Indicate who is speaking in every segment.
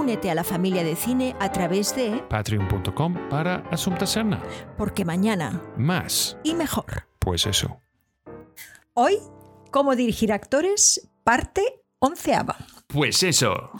Speaker 1: Únete a la familia de cine a través de
Speaker 2: Patreon.com para Asunta Serna.
Speaker 1: Porque mañana
Speaker 2: Más,
Speaker 1: y mejor.
Speaker 2: pues eso.
Speaker 1: Hoy, cómo dirigir actores, parte onceava.
Speaker 2: Pues eso.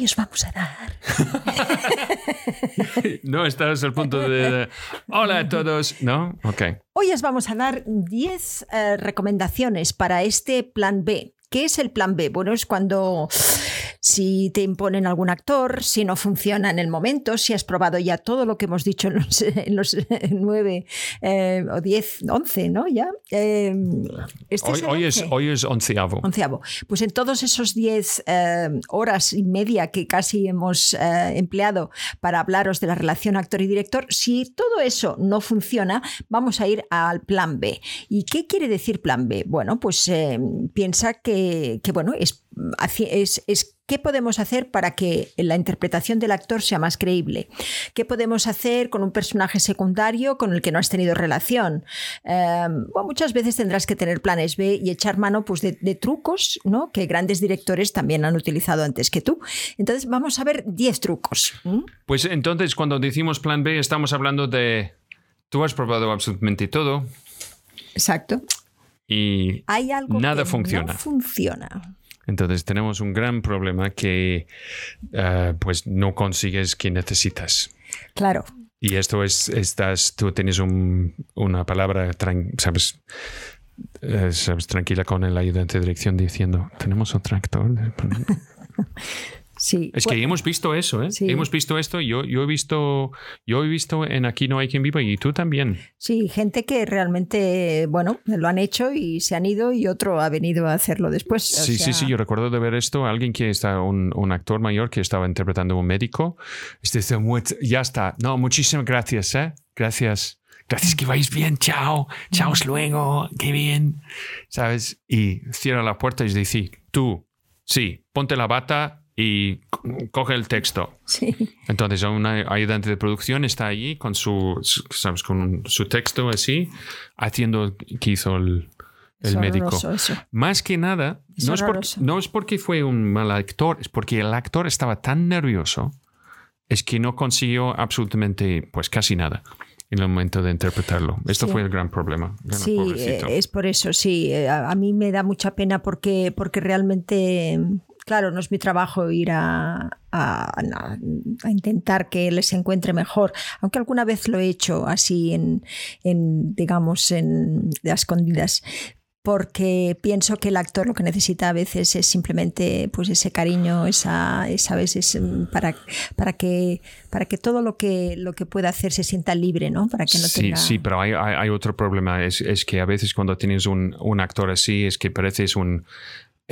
Speaker 1: Hoy os vamos a dar
Speaker 2: No estás al punto de... Hola a todos. ¿No? Ok.
Speaker 1: Hoy os vamos a dar 10 eh, recomendaciones para este plan B. ¿Qué es el plan B? Bueno, es cuando si te imponen algún actor, si no funciona en el momento, si has probado ya todo lo que hemos dicho en los, en los nueve eh, o diez, once, ¿no? Ya. Eh, este
Speaker 2: Hoy,
Speaker 1: es
Speaker 2: hoy es,
Speaker 1: once.
Speaker 2: hoy es onceavo.
Speaker 1: Onceavo. Pues en todos esos 10 eh, horas y media que casi hemos eh, empleado para hablaros de la relación actor y director, si todo eso no funciona, vamos a ir al plan B. ¿Y qué quiere decir plan B? Bueno, pues piensa que, que, bueno, es, es, es ¿Qué podemos hacer para que la interpretación del actor sea más creíble? ¿Qué podemos hacer con un personaje secundario con el que no has tenido relación? Eh, bueno, muchas veces tendrás que tener planes B y echar mano pues, de, de trucos ¿no? que grandes directores también han utilizado antes que tú. Entonces vamos a ver 10 trucos. ¿m?
Speaker 2: Pues entonces, cuando decimos plan B, estamos hablando de. Tú has probado absolutamente todo
Speaker 1: Exacto.
Speaker 2: Y
Speaker 1: Hay algo
Speaker 2: Nada
Speaker 1: que
Speaker 2: funciona.
Speaker 1: no funciona.
Speaker 2: entonces tenemos un gran problema que eh, pues no consigues que necesitas.
Speaker 1: Claro.
Speaker 2: Y esto es, estás, tú tienes un- una palabra, sabes, eh, sabes, tranquila con el ayudante de dirección diciendo, tenemos otro actor.
Speaker 1: Sí.
Speaker 2: Es
Speaker 1: Bueno,
Speaker 2: que hemos visto eso, ¿eh?
Speaker 1: Sí.
Speaker 2: Hemos visto esto. Yo, yo he visto, yo he visto en Aquí no hay quien viva y tú también.
Speaker 1: Sí, gente que realmente, bueno, lo han hecho y se han ido y otro ha venido a hacerlo después.
Speaker 2: Sí, sí,
Speaker 1: sea,
Speaker 2: sí, yo recuerdo de ver esto. Alguien que está, un, un actor mayor que estaba interpretando a un médico. Este dice, "Mu- ya está. No, muchísimas gracias, ¿eh? Gracias. Gracias, que vais bien. Chao. Chao, luego. Qué bien. ¿Sabes? Y cierra la puerta y dice, tú, sí, ponte la bata y co- coge el texto.
Speaker 1: Sí,
Speaker 2: Entonces, un ayudante de producción está allí con su, ¿sabes? Con su texto así, haciendo que hizo el, el
Speaker 1: es
Speaker 2: médico.
Speaker 1: eso.
Speaker 2: Más que nada,
Speaker 1: Es
Speaker 2: no es, por- no es porque fue un mal actor, es porque el actor estaba tan nervioso, es que no consiguió absolutamente, pues casi nada en el momento de interpretarlo. Esto
Speaker 1: Sí.
Speaker 2: fue el gran problema. Bueno,
Speaker 1: Sí,
Speaker 2: pobrecito.
Speaker 1: eh, es por eso, sí. Eh, A, a mí me da mucha pena porque, porque realmente, claro, no es mi trabajo ir a, a- a- a intentar que les encuentre mejor, aunque alguna vez lo he hecho así en, en digamos, en de a escondidas. Porque pienso que el actor lo que necesita a veces es simplemente pues ese cariño, esa, esa vez es mm, para, para que para que todo lo que lo que pueda hacer se sienta libre, ¿no? Para que no
Speaker 2: sí,
Speaker 1: tenga
Speaker 2: sí, pero hay, hay- hay otro problema. Es, es que a veces cuando tienes un, un actor así, es que parece es un,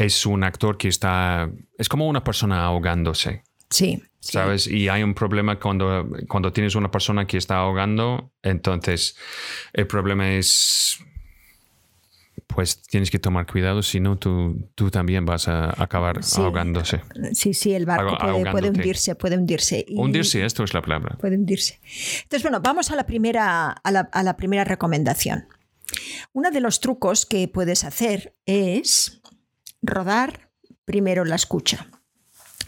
Speaker 2: es un actor que está... Es como una persona ahogándose.
Speaker 1: sí, sí.
Speaker 2: ¿Sabes? Y hay un problema cuando, cuando tienes una persona que está ahogando, entonces el problema es, pues tienes que tomar cuidado, si no tú, tú también vas a acabar
Speaker 1: Sí.
Speaker 2: ahogándose.
Speaker 1: Sí, sí, el barco puede, hundirse, puede hundirse. Y-
Speaker 2: Hundirse, esto es la palabra.
Speaker 1: Puede hundirse. Entonces, bueno, vamos a la primera, a la, a la primera recomendación. Uno de los trucos que puedes hacer es rodar primero la escucha.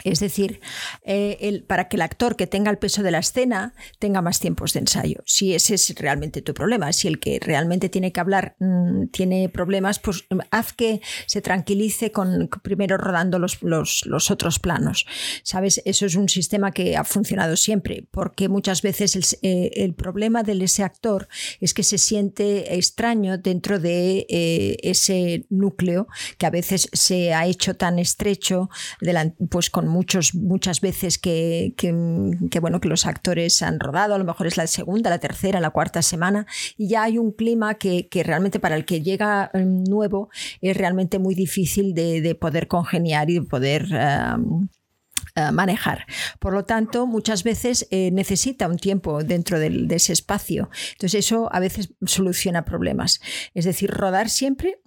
Speaker 1: Es decir, eh, para que el actor que tenga el peso de la escena tenga más tiempos de ensayo. Si ese es realmente tu problema, si el que realmente tiene que hablar mm, tiene problemas, pues mm, haz que se tranquilice con primero rodando los, los, otros planos. ¿Sabes? Eso es un sistema que ha funcionado siempre, porque muchas veces el, eh, problema de ese actor es que se siente extraño dentro de eh, ese núcleo que a veces se ha hecho tan estrecho, pues con muchos, muchas veces que, bueno, que los actores han rodado, a lo mejor es la segunda, la tercera, la cuarta semana, y ya hay un clima que, realmente para el que llega mm, nuevo es realmente muy difícil de, poder congeniar y de poder... Eh, manejar. Por lo tanto, muchas veces eh, necesita un tiempo dentro de ese espacio. Entonces, eso a veces soluciona problemas. Es decir, rodar siempre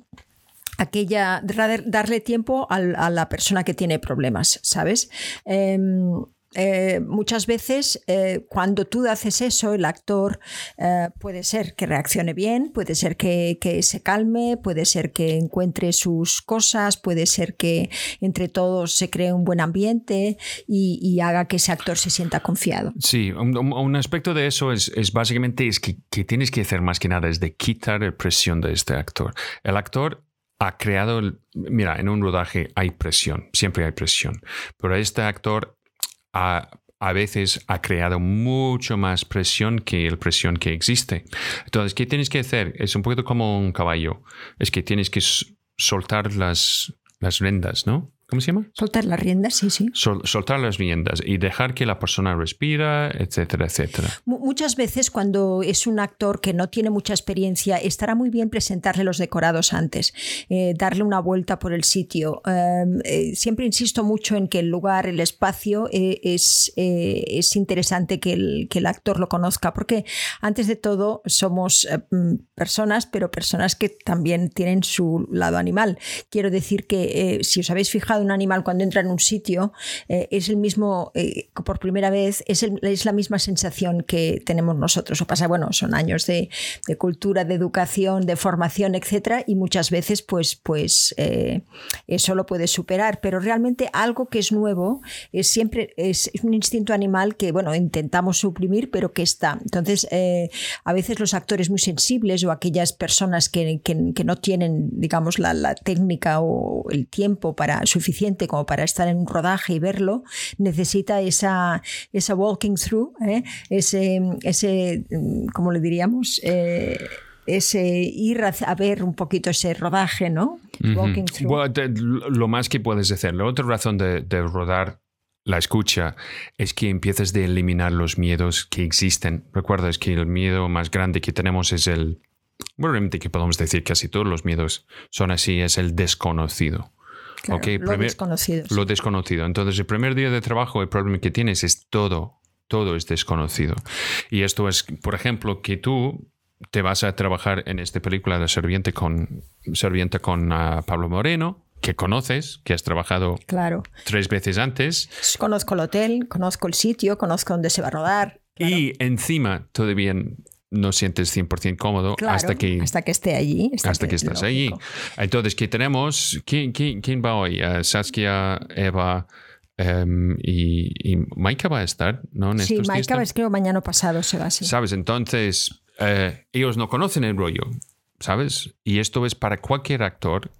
Speaker 1: aquella, darle tiempo a la persona que tiene problemas, ¿sabes? Em, eh, muchas veces eh, cuando tú haces eso, el actor eh, puede ser que reaccione bien, puede ser que, se calme, puede ser que encuentre sus cosas, puede ser que entre todos se cree un buen ambiente y, haga que ese actor se sienta confiado.
Speaker 2: Sí, un, aspecto de eso es, básicamente es que, tienes que hacer más que nada es de quitar la presión de este actor. El actor ha creado, mira, en un rodaje hay presión, siempre hay presión, pero este actor ha, a veces ha creado mucho más presión que la presión que existe. Entonces, ¿qué tienes que hacer? Es un poquito como un caballo, es que tienes que soltar las, las rendas, ¿no? ¿Cómo se llama?
Speaker 1: Soltar las riendas, sí, sí.
Speaker 2: soltar las riendas y dejar que la persona respira, etcétera, etcétera.
Speaker 1: muchas veces cuando es un actor que no tiene mucha experiencia, estará muy bien presentarle los decorados antes, eh, darle una vuelta por el sitio. Em, eh, siempre insisto mucho en que el lugar, el espacio, eh, es, es interesante que el, que el actor lo conozca, porque antes de todo somos mm, personas, pero personas que también tienen su lado animal. Quiero decir que si os habéis fijado, un animal cuando entra en un sitio eh, es el mismo, eh, por primera vez, es, es, la misma sensación que tenemos nosotros. O pasa, bueno, son años de, cultura, de educación, de formación, etcétera, y muchas veces, pues, pues eh, eso lo puede superar. Pero realmente algo que es nuevo es siempre es, un instinto animal que, bueno, intentamos suprimir, pero que está. Entonces, a veces los actores muy sensibles o aquellas personas que, que, no tienen, digamos, la, la técnica o el tiempo para su suficiente como para estar en un rodaje y verlo, necesita esa, esa walking through, ¿eh? ese, ese, ¿cómo le diríamos? Eh, ese ir a, ver un poquito ese rodaje, ¿no?
Speaker 2: Walking through. lo más que puedes hacer, la otra razón de, de rodar la escucha es que empiezas de eliminar los miedos que existen. Recuerda, es que el miedo más grande que tenemos es el, bueno, realmente que podemos decir que casi todos los miedos son así, es el desconocido
Speaker 1: lo desconocido.
Speaker 2: Lo desconocido. Entonces, el primer día de trabajo, el problema que tienes es todo, todo es desconocido. Y esto es, por ejemplo, que tú te vas a trabajar en esta película de Serviente con, Serviente con ah, Pablo Moreno, que conoces, que has trabajado
Speaker 1: claro.
Speaker 2: tres veces antes.
Speaker 1: Conozco el hotel, conozco el sitio, conozco dónde se va a rodar.
Speaker 2: Y encima, todavía no sientes 100% cómodo hasta que
Speaker 1: hasta que esté allí
Speaker 2: hasta, que, estás allí entonces ¿qué tenemos? ¿quién, quién, va hoy? Uh, Saskia, Eva um, y, y, Maika va a estar ¿no?
Speaker 1: En sí, Maika es creo mañana pasado se va así.
Speaker 2: sabes entonces uh, ellos no conocen el rollo ¿sabes? y esto es para cualquier actor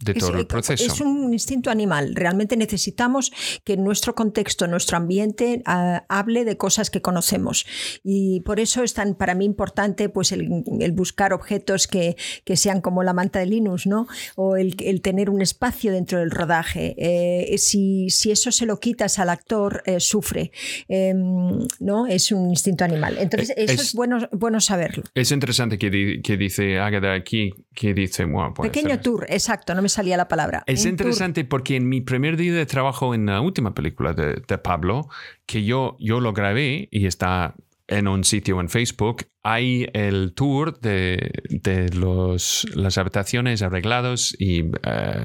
Speaker 2: de todo el proceso.
Speaker 1: Es un instinto animal. Realmente necesitamos que nuestro contexto, nuestro ambiente ah, hable de cosas que conocemos. Y por eso es tan para mí importante pues, el, buscar objetos que, que, sean como la manta de Linus, ¿no? O el, el tener un espacio dentro del rodaje. Eh, si, si, eso se lo quitas al actor, eh, sufre. Em, ¿no? Es un instinto animal. Entonces, eh, eso es, bueno, bueno saberlo.
Speaker 2: Es interesante que, que dice Agatha aquí, que dice...
Speaker 1: Pequeño tour, exacto. No me salía la palabra.
Speaker 2: Es interesante porque en mi primer día de trabajo en la última película de, Pablo, que yo, yo lo grabé y está en un sitio en Facebook, hay el tour de, de los, las habitaciones arreglados y uh,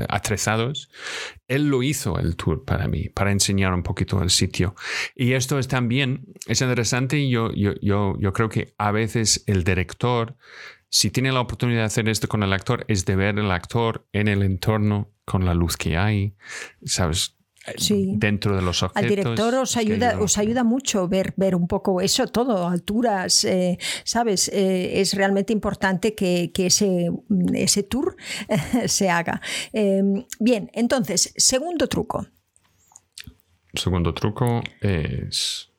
Speaker 2: atrezados. Él lo hizo el tour para mí, para enseñar un poquito el sitio. Y esto es también, es interesante y yo, yo, yo, yo creo que a veces el director si tiene la oportunidad de hacer esto con el actor, es de ver el actor en el entorno con la luz que hay, ¿sabes? dentro de los objetos.
Speaker 1: Al director os ayuda, os ayuda mucho ver, ver un poco eso todo, alturas, eh, ¿sabes? Eh, es realmente importante que, ese, ese tour se haga. Em, bien, entonces, segundo truco.
Speaker 2: Segundo truco es...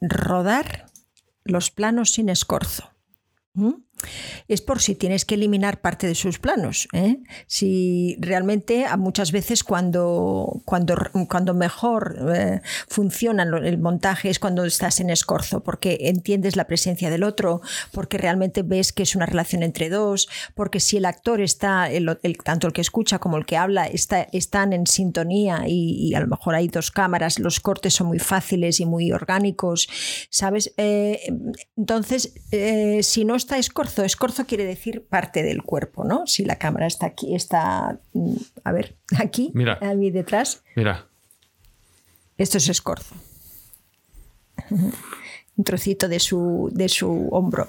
Speaker 1: Rodar los planos sin escorzo. ¿Mm? Es por si tienes que eliminar parte de sus planos. ¿eh? Si realmente muchas veces cuando, cuando, cuando mejor eh, funciona el montaje es cuando estás en escorzo, porque entiendes la presencia del otro, porque realmente ves que es una relación entre dos, porque si el actor está, tanto el que escucha como el que habla, está, están en sintonía y, a lo mejor hay dos cámaras, los cortes son muy fáciles y muy orgánicos, ¿sabes? Eh, entonces, si no está escorzo, escorzo. quiere decir parte del cuerpo, ¿no? Si la cámara está aquí, está, mm, a ver, aquí,
Speaker 2: Mira.
Speaker 1: a mí detrás.
Speaker 2: Mira.
Speaker 1: Esto es escorzo. Un trocito de su, de su hombro.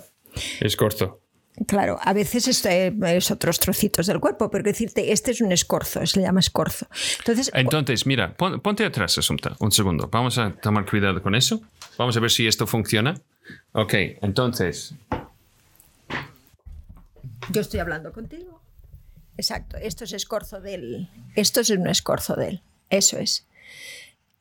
Speaker 2: Escorzo.
Speaker 1: Claro, a veces esto es otros trocitos del cuerpo, pero decirte, este es un escorzo, se le llama escorzo. Entonces,
Speaker 2: Entonces mira, ponte atrás, Asunta, un segundo. Vamos a tomar cuidado con eso. Vamos a ver si esto funciona. Ok, entonces,
Speaker 1: yo estoy hablando contigo. Exacto, esto es escorzo del. Esto es un escorzo del. Eso es.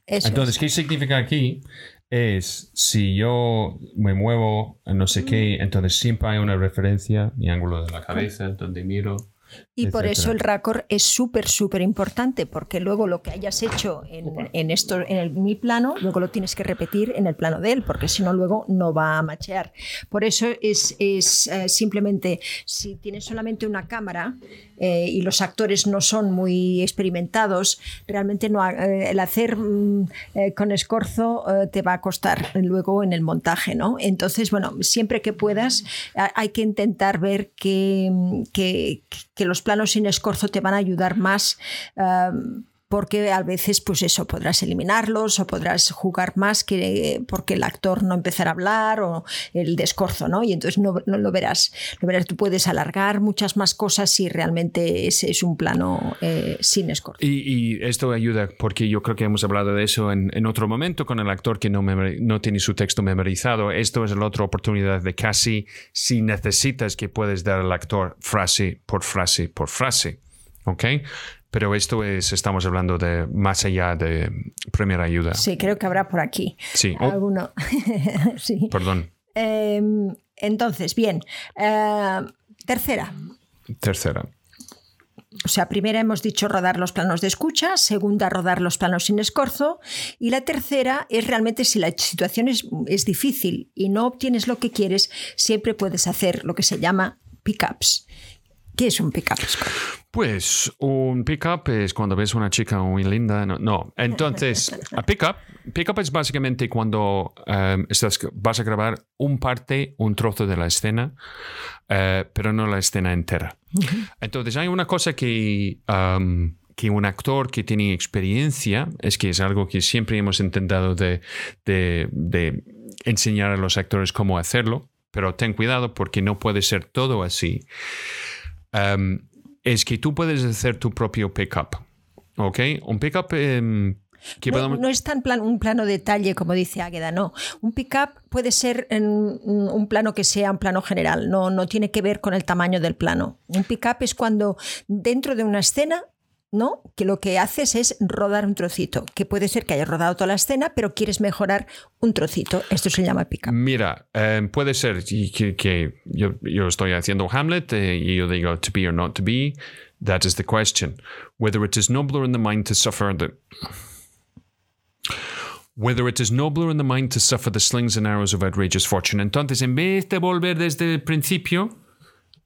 Speaker 2: Entonces, ¿qué significa aquí? Es si yo me muevo, no sé qué, mm. entonces siempre hay una referencia, mi ángulo de la cabeza, donde miro.
Speaker 1: Y por eso el raccord es súper, súper importante, porque luego lo que hayas hecho en, esto, en el, mi plano, luego lo tienes que repetir en el plano de él, porque si no, luego no va a machear. Por eso es, es eh, simplemente, si tienes solamente una cámara eh, y los actores no son muy experimentados, realmente no, eh, el hacer mm, con escorzo te va a costar luego en el montaje, ¿no? Entonces, bueno, siempre que puedas, hay que intentar ver que, que que los planos sin escorzo te van a ayudar más porque a veces pues eso podrás eliminarlos o podrás jugar más que porque el actor no empezará a hablar o el descorzo, ¿no? Y entonces no, lo verás, lo verás, tú puedes alargar muchas más cosas si realmente ese es un plano eh, sin escorzo.
Speaker 2: Y, esto ayuda porque yo creo que hemos hablado de eso en, otro momento con el actor que no, no tiene su texto memorizado. Esto es la otra oportunidad de casi si necesitas que puedes dar al actor frase por frase por frase. ¿Ok? Pero esto es, estamos hablando de más allá de primera ayuda.
Speaker 1: Sí, creo que habrá por aquí.
Speaker 2: Sí.
Speaker 1: Oh. Alguno. sí.
Speaker 2: Perdón.
Speaker 1: Em, entonces, bien. Eh, tercera.
Speaker 2: Tercera.
Speaker 1: O sea, primera hemos dicho rodar los planos de escucha, segunda rodar los planos sin escorzo y la tercera es realmente si la situación es, es difícil y no obtienes lo que quieres, siempre puedes hacer lo que se llama pickups. ¿Qué es un pick-up?
Speaker 2: Pues un pick-up es cuando ves una chica muy linda. No, entonces, a pick-up pick es básicamente cuando em, estás, vas a grabar un parte, un trozo de la escena, eh, pero no la escena entera. Entonces, hay una cosa que, que un actor que tiene experiencia, es que es algo que siempre hemos intentado de, de enseñar a los actores cómo hacerlo, pero ten cuidado porque no puede ser todo así. Em, es que tú puedes hacer tu propio pickup. ¿Ok? Un pickup... Em,
Speaker 1: no, es tan plan, un plano detalle como dice Águeda, no. Un pickup puede ser en un plano que sea un plano general, no, no tiene que ver con el tamaño del plano. Un pickup es cuando dentro de una escena ¿no? Que lo que haces es rodar un trocito, que puede ser que hayas rodado toda la escena, pero quieres mejorar un trocito. Esto se llama pick
Speaker 2: Mira, eh, puede ser que, yo, estoy haciendo Hamlet eh, y yo digo to be or not to be. That is the question. Whether it is nobler in the mind to suffer the Whether it is nobler in the mind to suffer the slings and arrows of outrageous fortune. Entonces, en vez de volver desde el principio,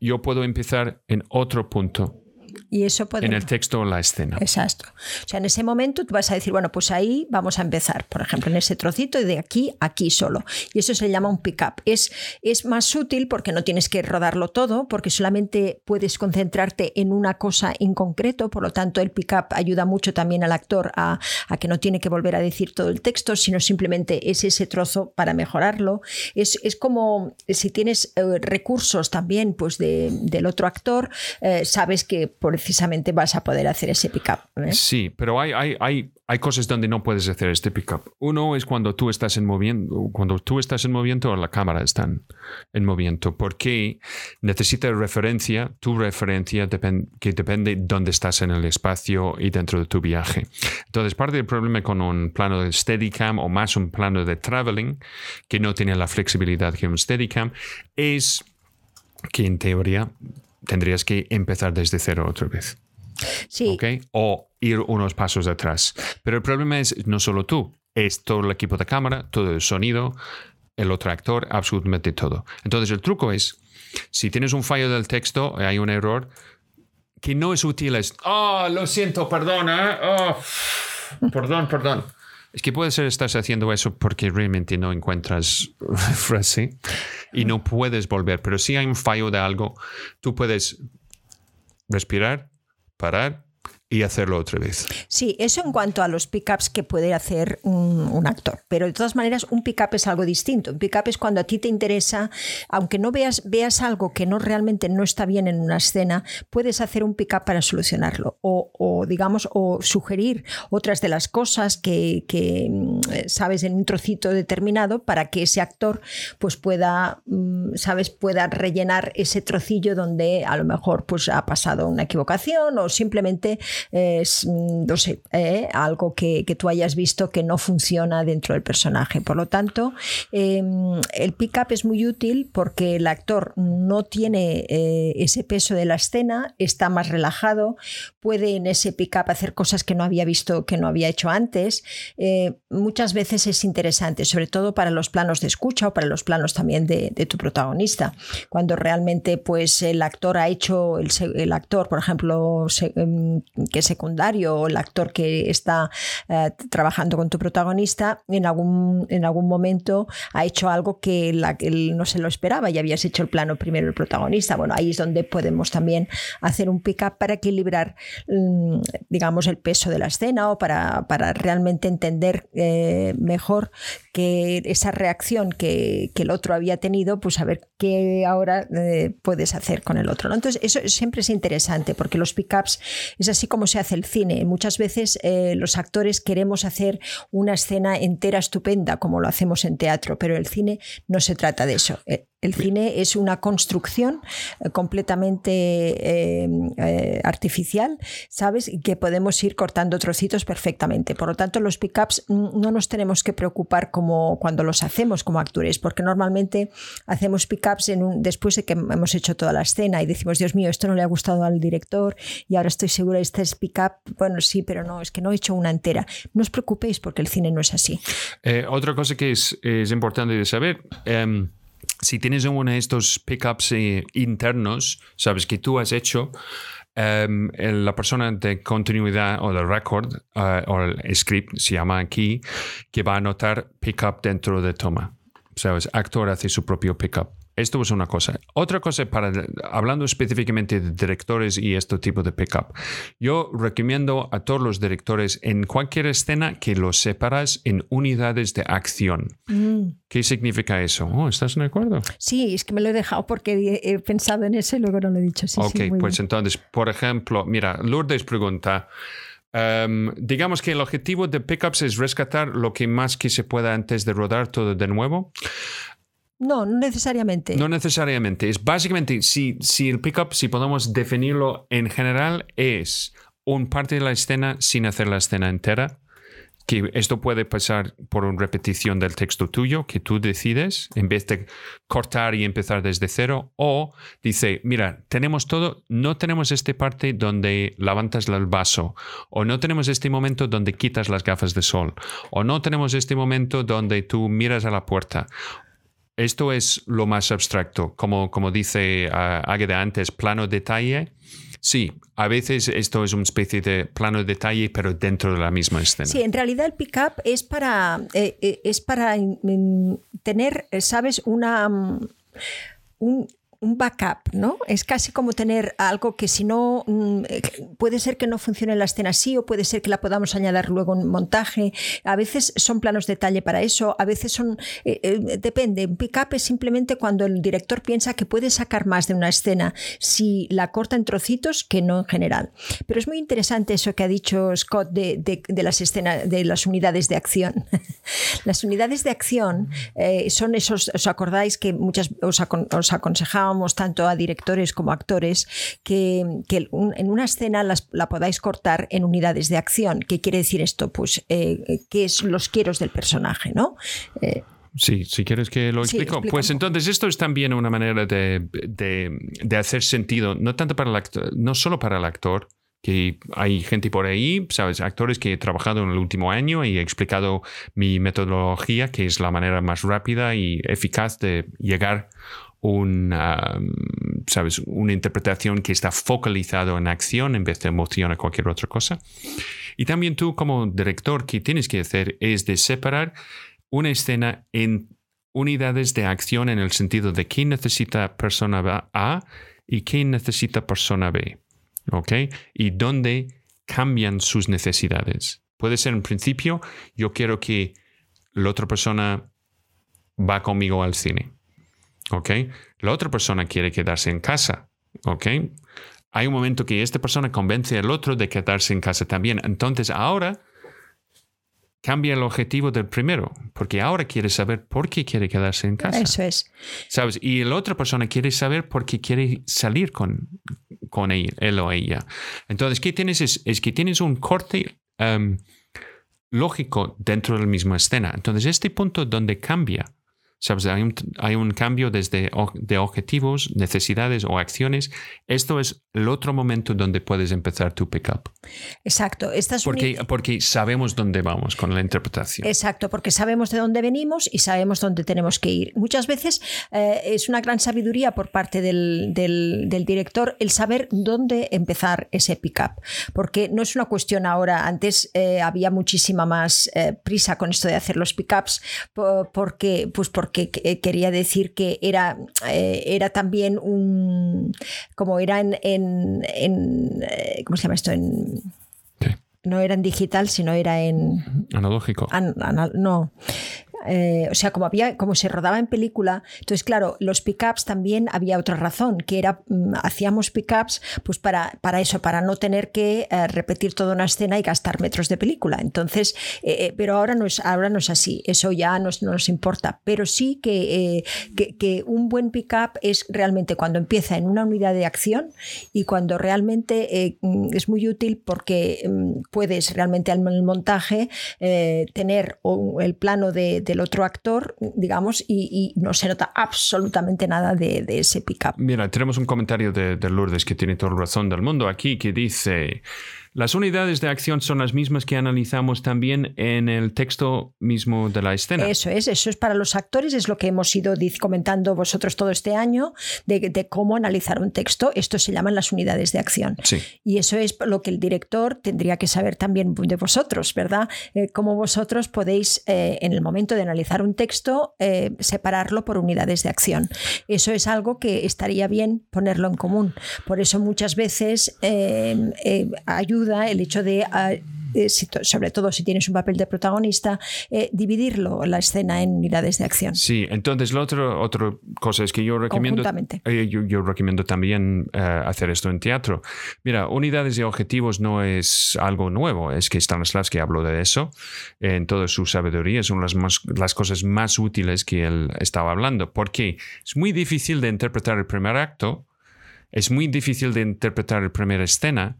Speaker 2: yo puedo empezar en otro punto
Speaker 1: y eso
Speaker 2: En el texto o la escena.
Speaker 1: Exacto. O sea, en ese momento tú vas a decir, bueno, pues ahí vamos a empezar, por ejemplo, en ese trocito y de aquí a aquí solo. Y eso se llama un pick-up. Es, es más útil porque no tienes que rodarlo todo, porque solamente puedes concentrarte en una cosa en concreto, por lo tanto el pick-up ayuda mucho también al actor a, a, que no tiene que volver a decir todo el texto, sino simplemente es ese trozo para mejorarlo. Es, es como si tienes eh, recursos también pues de, del otro actor, eh, sabes que precisamente vas a poder hacer ese pickup. ¿eh?
Speaker 2: Sí, pero hay, hay, hay, hay cosas donde no puedes hacer este pickup. Uno es cuando tú estás en movimiento, cuando tú estás en movimiento o la cámara está en movimiento, porque necesita referencia, tu referencia que depende de dónde estás en el espacio y dentro de tu viaje. Entonces, parte del problema con un plano de Steadicam o más un plano de traveling que no tiene la flexibilidad que un Steadicam es que en teoría tendrías que empezar desde cero otra vez.
Speaker 1: Sí.
Speaker 2: O ir unos pasos atrás. Pero el problema es no solo tú, es todo el equipo de cámara, todo el sonido, el otro actor, absolutamente todo. Entonces el truco es, si tienes un fallo del texto, hay un error, que no es útil es, oh, lo siento, perdona, oh, perdón, perdón. Es que puede ser estás haciendo eso porque realmente no encuentras frase y no puedes volver. Pero si hay un fallo de algo, tú puedes respirar, parar y hacerlo otra vez.
Speaker 1: Sí, eso en cuanto a los pickups que puede hacer un, actor. Pero de todas maneras, un pickup es algo distinto. Un pickup es cuando a ti te interesa, aunque no veas, veas algo que no realmente no está bien en una escena, puedes hacer un pickup para solucionarlo. O, digamos, o sugerir otras de las cosas que, mm, sabes en un trocito determinado para que ese actor pues pueda, mm, sabes, pueda rellenar ese trocillo donde a lo mejor pues ha pasado una equivocación o simplemente mm, no sé, eh, algo que, tú hayas visto que no funciona dentro del personaje. Por lo tanto, em, el pick-up es muy útil porque el actor no tiene eh, ese peso de la escena, está más relajado, puede en ese pick-up hacer cosas que no había visto, que no había hecho antes. Eh, muchas veces es interesante, sobre todo para los planos de escucha o para los planos también de, tu protagonista. Cuando realmente pues, el actor ha hecho, el, el actor, por ejemplo, em, que es secundario o el actor que está eh, trabajando con tu protagonista, en algún, en algún momento ha hecho algo que él no se lo esperaba y habías hecho el plano primero el protagonista. Bueno, ahí es donde podemos también hacer un pick-up para equilibrar, mm, digamos, el peso de la escena o para, para realmente entender eh, mejor que esa reacción que, que, el otro había tenido, pues a ver qué ahora eh, puedes hacer con el otro. Entonces, eso siempre es interesante porque los pick-ups es así como se hace el cine. Muchas veces eh, los actores queremos hacer una escena entera estupenda, como lo hacemos en teatro, pero el cine no se trata de eso. Eh, el cine es una construcción eh, completamente eh, eh, artificial, ¿sabes? Y que podemos ir cortando trocitos perfectamente. Por lo tanto, los pickups no nos tenemos que preocupar como cuando los hacemos como actores, porque normalmente hacemos pickups después de que hemos hecho toda la escena y decimos, Dios mío, esto no le ha gustado al director y ahora estoy segura, este es pickup. Bueno, sí, pero no, es que no he hecho una entera. No os preocupéis porque el cine no es así.
Speaker 2: otra cosa que es, importante de saber. Em, si tienes uno de estos pickups eh, internos, sabes que tú has hecho, em, la persona de continuidad o de record eh, o el script se llama aquí, que va a anotar pickup dentro de toma. Sabes, actor hace su propio pickup. Esto es una cosa. Otra cosa, para, hablando específicamente de directores y este tipo de pickup, yo recomiendo a todos los directores en cualquier escena que los separas en unidades de acción. Mm. ¿Qué significa eso? Oh, ¿Estás de acuerdo?
Speaker 1: Sí, es que me lo he dejado porque he pensado en eso y luego no lo he dicho. Sí,
Speaker 2: ok, pues entonces, por ejemplo, mira, Lourdes pregunta. Um, digamos que el objetivo de pickups es rescatar lo que más que se pueda antes de rodar todo de nuevo.
Speaker 1: No, no necesariamente.
Speaker 2: No necesariamente. Es básicamente, si, si el pickup, si podemos definirlo en general, es un parte de la escena sin hacer la escena entera. Que esto puede pasar por una repetición del texto tuyo que tú decides en vez de cortar y empezar desde cero. O dice, mira, tenemos todo, no tenemos esta parte donde levantas el vaso. O no tenemos este momento donde quitas las gafas de sol. O no tenemos este momento donde tú miras a la puerta esto es lo más abstracto, como, como dice uh, antes, plano detalle. Sí, a veces esto es una especie de plano de detalle, pero dentro de la misma escena.
Speaker 1: Sí, en realidad el pick-up es para, eh, eh, es para tener, ¿sabes? Una, mm, un, un backup, ¿no? Es casi como tener algo que si no, mm, eh, puede ser que no funcione la escena así o puede ser que la podamos añadir luego en montaje. A veces son planos de detalle para eso, a veces son, eh, eh, depende. Un pick-up es simplemente cuando el director piensa que puede sacar más de una escena si la corta en trocitos que no en general. Pero es muy interesante eso que ha dicho Scott de, las escenas, de las unidades de acción. las unidades de acción son esos, os acordáis que muchas os, os aconsejamos tanto a directores como a actores que, en una escena la podáis cortar en unidades de acción. ¿Qué quiere decir esto? Pues eh, qué es los quieros del personaje, ¿no?
Speaker 2: Eh, sí, si quieres que lo explico. pues entonces esto es también una manera de, de, hacer sentido, no tanto para el actor, no solo para el actor, que hay gente por ahí, sabes, actores que he trabajado en el último año y he explicado mi metodología, que es la manera más rápida y eficaz de llegar una, ¿sabes? una interpretación que está focalizado en acción en vez de emoción o cualquier otra cosa. Y también tú como director, que tienes que hacer es de separar una escena en unidades de acción en el sentido de quién necesita persona A y quién necesita persona B. ¿Ok? Y dónde cambian sus necesidades. Puede ser en principio, yo quiero que la otra persona va conmigo al cine. ¿ok? La otra persona quiere quedarse en casa, ¿ok? Hay un momento que esta persona convence al otro de quedarse en casa también. Entonces ahora cambia el objetivo del primero, porque ahora quiere saber por qué quiere quedarse en casa.
Speaker 1: Eso es.
Speaker 2: ¿Sabes? Y la otra persona quiere saber por qué quiere salir con, con él, él o ella. Entonces, ¿qué tienes? Es, que tienes un corte em, lógico dentro de la misma escena. Entonces, este punto donde cambia ¿Sabes? Hay un, cambio desde de objetivos, necesidades o acciones. Esto es el otro momento donde puedes empezar tu pickup.
Speaker 1: Exacto.
Speaker 2: porque, porque sabemos dónde vamos con la interpretación.
Speaker 1: Exacto, porque sabemos de dónde venimos y sabemos dónde tenemos que ir. Muchas veces eh, es una gran sabiduría por parte del, director el saber dónde empezar ese pickup. Porque no es una cuestión ahora, antes eh, había muchísima más eh, prisa con esto de hacer los pickups, porque, pues porque que quería decir que era, era también un, como era en, en, eh, ¿cómo se llama esto? En, no era en digital, sino era en...
Speaker 2: Analógico.
Speaker 1: no. Eh, o sea, como, había, como se rodaba en película, entonces, claro, los pickups también había otra razón, que era, mm, hacíamos pickups pues para, para eso, para no tener que eh, repetir toda una escena y gastar metros de película. Entonces, eh, pero ahora no, es, ahora no es así, eso ya no nos importa, pero sí que, que, un buen pickup es realmente cuando empieza en una unidad de acción y cuando realmente mm, es muy útil porque mm, puedes realmente en el montaje tener el plano de del otro actor, digamos, y, no se nota absolutamente nada de, ese pick-up.
Speaker 2: Mira, tenemos un comentario de, de Lourdes que tiene toda la razón del mundo aquí, que dice... Las unidades de acción son las mismas que analizamos también en el texto mismo de la escena.
Speaker 1: Eso es, eso es para los actores, es lo que hemos ido comentando vosotros todo este año de, cómo analizar un texto. Esto se llaman las unidades de acción.
Speaker 2: Sí.
Speaker 1: Y eso es lo que el director tendría que saber también de vosotros, ¿verdad? Eh, cómo vosotros podéis, eh, en el momento de analizar un texto, eh, separarlo por unidades de acción. Eso es algo que estaría bien ponerlo en común. Por eso muchas veces ayuda el hecho de ah, eh, sobre todo si tienes un papel de protagonista, eh, dividirlo la escena en unidades de acción.
Speaker 2: Sí, entonces la otra, otra cosa es que yo recomiendo, eh, yo, recomiendo también hacer esto en teatro. Mira, unidades de objetivos no es algo nuevo, es que Stanislavski habló de eso en toda su sabiduría, son las, las cosas más útiles que él estaba hablando, porque es muy difícil de interpretar el primer acto, es muy difícil de interpretar la primera escena,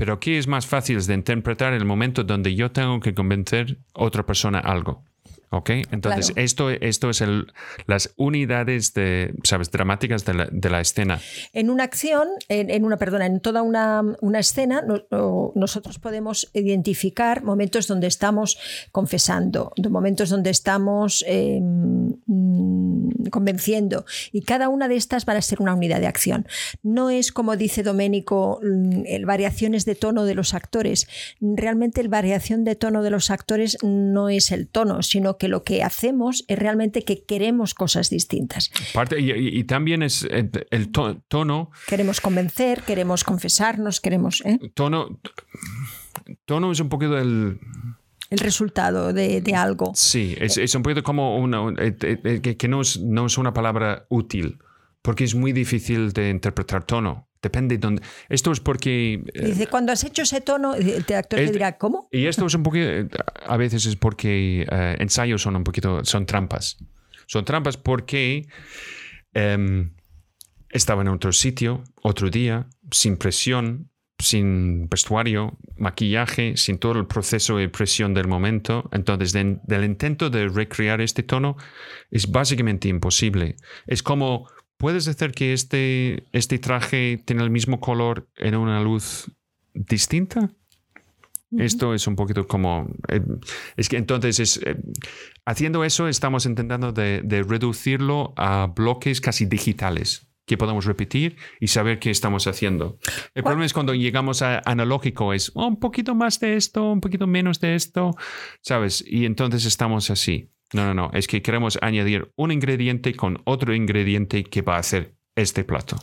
Speaker 2: pero aquí es más fácil de interpretar el momento donde yo tengo que convencer a otra persona algo. ¿Ok? Entonces, esto, esto es el, las unidades de, ¿sabes? dramáticas de la, de la escena.
Speaker 1: En una acción, en, una, perdona, en toda una, una escena, nosotros podemos identificar momentos donde estamos confesando, momentos donde estamos em, mm, convenciendo. Y cada una de estas va a ser una unidad de acción. No es, como dice Doménico, mm, el variaciones de tono de los actores. Realmente el variación de tono de los actores no es el tono, sino que lo que hacemos es realmente que queremos cosas distintas.
Speaker 2: Parte, y, y- también es el, el to- tono,
Speaker 1: Queremos convencer, queremos confesarnos, queremos ¿eh?
Speaker 2: tono, tono es un poquito el,
Speaker 1: el resultado de, de algo.
Speaker 2: Sí, es, es un poquito como una, un- eh, eh, eh, que no, es, no es una palabra útil, porque es muy difícil de interpretar tono. Depende de dónde. Esto es porque. eh,
Speaker 1: Dice, cuando has hecho ese tono, el actor te
Speaker 2: Es-
Speaker 1: dirá, ¿cómo?
Speaker 2: y esto es un poquito. A veces es porque eh, ensayos son un poquito. Son trampas. Son trampas porque em, estaba en otro sitio, otro día, sin presión, sin vestuario, maquillaje, sin todo el proceso de presión del momento. Entonces, de- del intento de recrear este tono es básicamente imposible. Es como, ¿puedes decir que este, este traje tiene el mismo color en una luz distinta? Esto es un poquito como... eh, es que entonces, es, eh, haciendo eso, estamos intentando de, de reducirlo a bloques casi digitales que podamos repetir y saber qué estamos haciendo. El problema es cuando llegamos a analógico, es oh, un poquito más de esto, un poquito menos de esto, ¿sabes? Y entonces estamos así. No, no, no, es que queremos añadir un ingrediente con otro ingrediente que va a hacer este plato.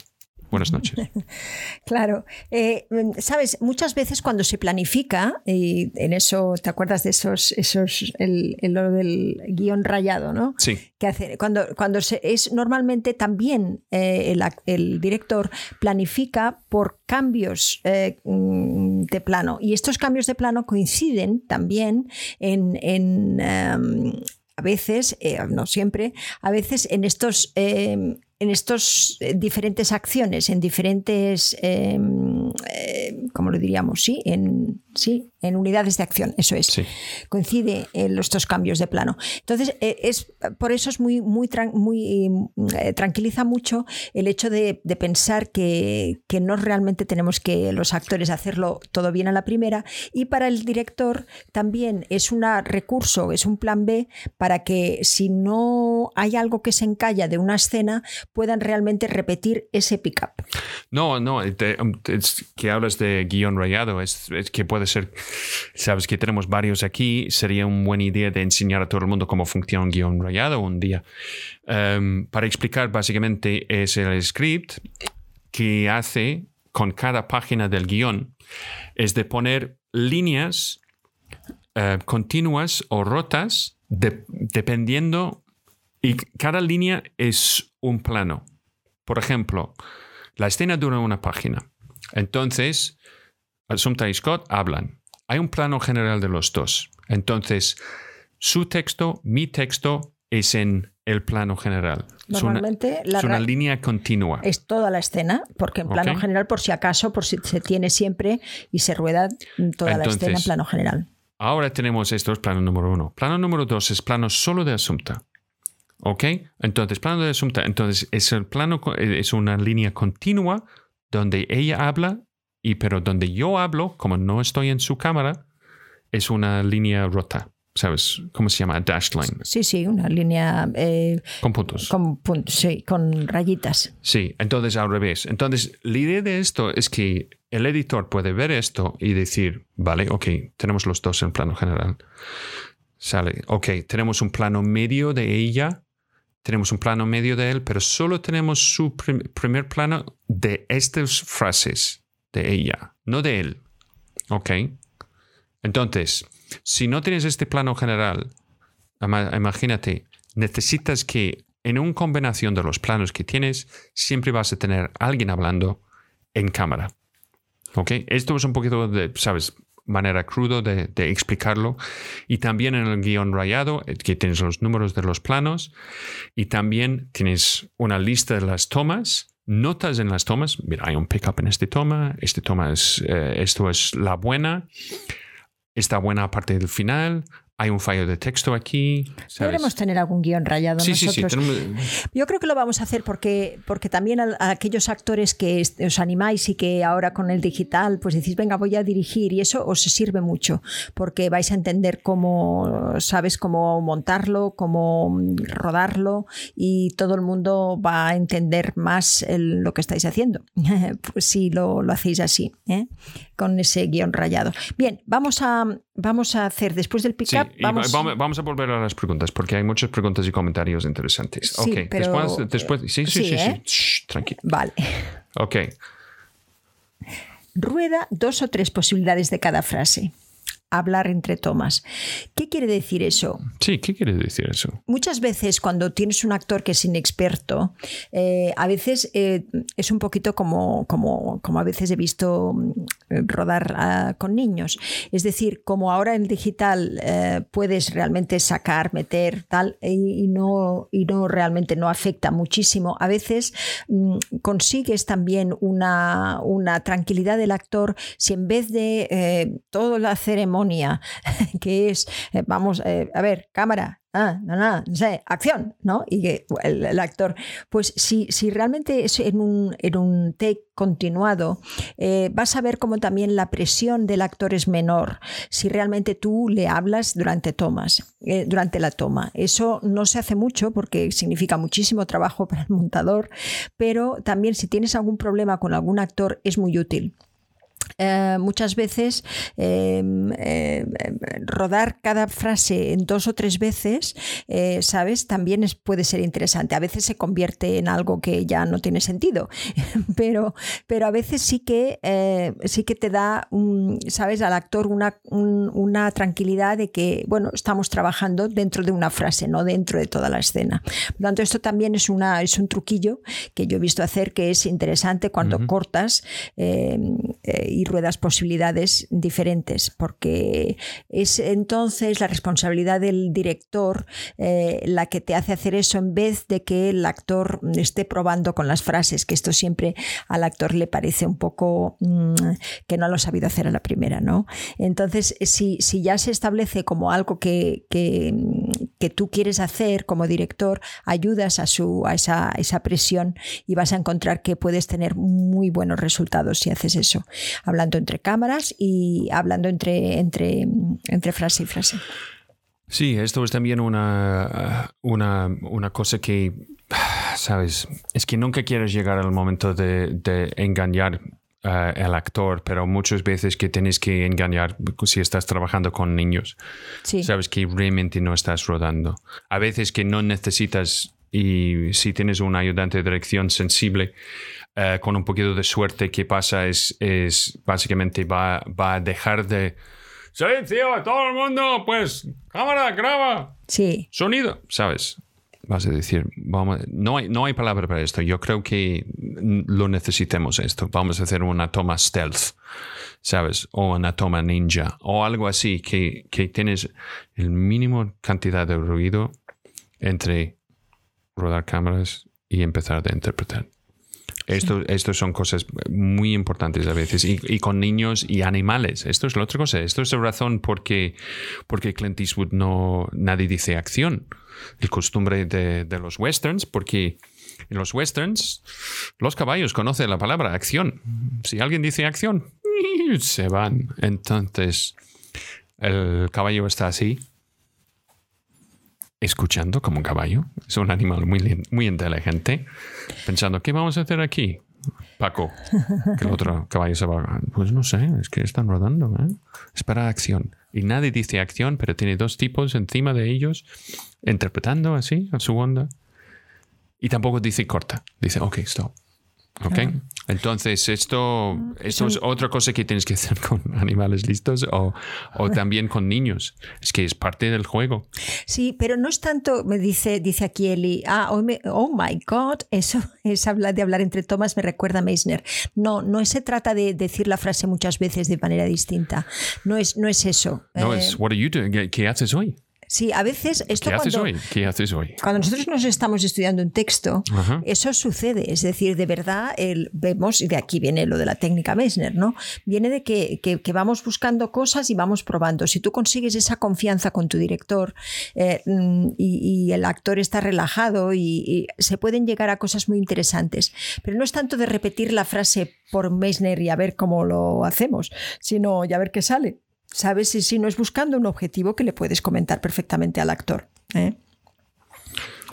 Speaker 2: Buenas noches.
Speaker 1: Claro. Eh, Sabes, muchas veces cuando se planifica, y en eso, ¿te acuerdas de esos, esos el, el del guion rayado, ¿no?
Speaker 2: Sí,
Speaker 1: que hace cuando cuando se es normalmente también eh, el director planifica por cambios eh, mm, de plano y estos cambios de plano coinciden también en, en, em, a veces eh, no siempre a veces en estos em, en estos eh, diferentes acciones en diferentes em, eh, cómo lo diríamos sí en sí en unidades de acción eso es
Speaker 2: sí.
Speaker 1: coincide en los estos cambios de plano. Entonces, eh, es, por eso es muy, muy, muy eh, tranquiliza mucho el hecho de, de pensar que, que no realmente tenemos que los actores hacerlo todo bien a la primera. Y para el director también es un recurso, es un plan B para que si no hay algo que se encalla de una escena, puedan realmente repetir ese pick-up.
Speaker 2: No, no, te- es que hablas de guion rayado, es, es que puede ser, sabes que tenemos varios aquí, sería una buena idea de enseñar a todo el mundo cómo funciona un guion rayado un día. Um, para explicar, básicamente es el script que hace con cada página del guion, es de poner líneas eh, continuas o rotas de- dependiendo, y cada línea es un plano. Por ejemplo, la escena dura una página. Entonces, Assumpta y Scott hablan. Hay un plano general de los dos. Entonces, su texto, mi texto, es en el plano general. Es una-
Speaker 1: Normalmente la
Speaker 2: es una línea continua.
Speaker 1: es toda la escena, porque en plano general, por si acaso, por si se tiene siempre y se rueda toda la escena en plano general.
Speaker 2: Ahora tenemos esto es plano número uno. Plano número dos es plano solo de Asunta. ¿Ok? Entonces, plano de Asunta. Entonces, es el plano, es una línea continua donde ella habla, y pero donde yo hablo, como no estoy en su cámara, es una línea rota. ¿Sabes? ¿Cómo se llama? A dashed line.
Speaker 1: Sí, sí, una línea eh,
Speaker 2: Con puntos.
Speaker 1: con, puntos, sí, con rayitas.
Speaker 2: Sí, entonces al revés. Entonces, la idea de esto es que el editor puede ver esto y decir, vale, ok, tenemos los dos en plano general. Sale, ok, tenemos un plano medio de ella, tenemos un plano medio de él, pero solo tenemos su prim- primer plano de estas frases de ella, no de él. Ok. Entonces, si no tienes este plano general, imagínate, necesitas que en una combinación de los planos que tienes, siempre vas a tener alguien hablando en cámara. ¿Ok? Esto es un poquito de, ¿sabes? Manera crudo de, de explicarlo. Y también en el guion rayado, eh, que tienes los números de los planos. Y también tienes una lista de las tomas, notas en las tomas. Mira, hay un pickup en este toma. Este toma es, eh, esto es la buena. Esta buena aparte del final. Hay un fallo de texto aquí. ¿sabes?
Speaker 1: Podremos tener algún guion rayado
Speaker 2: Sí, sí, sí.
Speaker 1: nosotros.
Speaker 2: tenemos-
Speaker 1: Yo creo que lo vamos a hacer porque, porque también a, a aquellos actores que os animáis y que ahora con el digital pues decís, venga, voy a dirigir y eso os sirve mucho porque vais a entender cómo, sabes, cómo montarlo, cómo rodarlo y todo el mundo va a entender más el- lo que estáis haciendo. pues si lo, lo hacéis así, ¿eh? con ese guion rayado. Bien, vamos a, vamos a hacer después del pick-up,
Speaker 2: y vamos... vamos... a volver a las preguntas porque hay muchas preguntas y comentarios interesantes.
Speaker 1: Sí,
Speaker 2: ok,
Speaker 1: pero...
Speaker 2: después, después, sí, sí, sí, sí,
Speaker 1: ¿eh?
Speaker 2: tranquilo.
Speaker 1: Vale.
Speaker 2: Ok.
Speaker 1: Rueda dos o tres posibilidades de cada frase hablar entre tomas. ¿Qué quiere decir eso?
Speaker 2: Sí, ¿qué quiere decir eso?
Speaker 1: Muchas veces cuando tienes un actor que es inexperto, eh, a veces eh, es un poquito como, como, como, a veces he visto mm, rodar ah, con niños. Es decir, como ahora en digital eh, puedes realmente sacar, meter, tal, y, no, y no realmente no afecta muchísimo, a veces mm, consigues también una, una tranquilidad del actor si en vez de toda la ceremonia que es, eh, vamos, eh, a ver, cámara, ah, no, no, no sé, acción, ¿no? Y que el, actor, pues si, si realmente es en un, en un take continuado, eh, vas a ver como también la presión del actor es menor si realmente tú le hablas durante tomas, durante la toma. Eso no se hace mucho porque significa muchísimo trabajo para el montador, pero también si tienes algún problema con algún actor es muy útil. Eh, muchas veces em, em, rodar cada frase en dos o tres veces, eh, ¿sabes? También es, puede ser interesante. A veces se convierte en algo que ya no tiene sentido, pero, pero a veces sí que, eh, sí que te da, ¿sabes? Al actor una, una tranquilidad de que, bueno, estamos trabajando dentro de una frase, no dentro de toda la escena. Por lo tanto, esto también es, una, es un truquillo que yo he visto hacer que es interesante cuando cortas em, y ruedas posibilidades diferentes, porque es entonces la responsabilidad del director eh, la que te hace hacer eso en vez de que el actor esté probando con las frases, que esto siempre al actor le parece un poco mm, que no lo ha sabido hacer a la primera, ¿no? Entonces, si, si ya se establece como algo que, que, que tú quieres hacer como director, ayudas a, su, a esa, esa presión y vas a encontrar que puedes tener muy buenos resultados si haces eso hablando entre cámaras y hablando entre, entre, entre frase y frase.
Speaker 2: Sí, esto es también una, una, una cosa que, sabes, es que nunca quieres llegar al momento de, de engañar al el actor, pero muchas veces que tienes que engañar si estás trabajando con niños.
Speaker 1: Sí.
Speaker 2: Sabes que realmente no estás rodando. A veces que no necesitas y si tienes un ayudante de dirección sensible, eh, con un poquito de suerte, ¿qué pasa? Es, es básicamente va, va a dejar de... Silencio, todo el mundo, pues, cámara, graba.
Speaker 1: Sí.
Speaker 2: Sonido, ¿sabes? Vas a decir, vamos, no, hay, no hay palabra para esto. Yo creo que lo necesitemos esto. Vamos a hacer una toma stealth, ¿sabes? O una toma ninja, o algo así, que, que tienes el mínimo cantidad de ruido entre rodar cámaras y empezar a interpretar. Esto, esto son cosas muy importantes a veces. Y, con niños y animales. Esto es la otra cosa. Esto es la razón por qué porque Clint Eastwood no, nadie dice acción. El costumbre de, de los westerns, porque en los westerns los caballos conocen la palabra acción. Si alguien dice acción, se van. Entonces el caballo está así escuchando como un caballo. Es un animal muy, muy inteligente, pensando, ¿qué vamos a hacer aquí? Paco, que el otro caballo se va. Pues no sé, es que están rodando. ¿eh? Es para acción. Y nadie dice acción, pero tiene dos tipos encima de ellos, interpretando así a su onda. Y tampoco dice corta. Dice, ok, stop. Ok. Entonces, esto, esto es otra cosa que tienes que hacer con animales listos o, o, también con niños. Es que es parte del juego.
Speaker 1: Sí, pero no es tanto, me dice, dice aquí Eli, ah, oh, oh my God, eso es hablar de hablar entre tomas, me recuerda a Meissner. No, no se trata de decir la frase muchas veces de manera distinta. No es, no es eso.
Speaker 2: No, es, eh, what are you doing? ¿Qué haces hoy?
Speaker 1: Sí, a veces esto
Speaker 2: ¿Qué haces
Speaker 1: cuando,
Speaker 2: hoy? ¿Qué haces hoy?
Speaker 1: Cuando nosotros nos estamos estudiando un texto,
Speaker 2: Ajá.
Speaker 1: eso sucede. Es decir, de verdad, el, vemos, y de aquí viene lo de la técnica Meissner, ¿no? Viene de que, que, que, vamos buscando cosas y vamos probando. Si tú consigues esa confianza con tu director eh, y, y, el actor está relajado y, y, se pueden llegar a cosas muy interesantes. Pero no es tanto de repetir la frase por Meissner y a ver cómo lo hacemos, sino ya ver qué sale. ¿Sabes? Y si no es buscando un objetivo que le puedes comentar perfectamente al actor. ¿eh?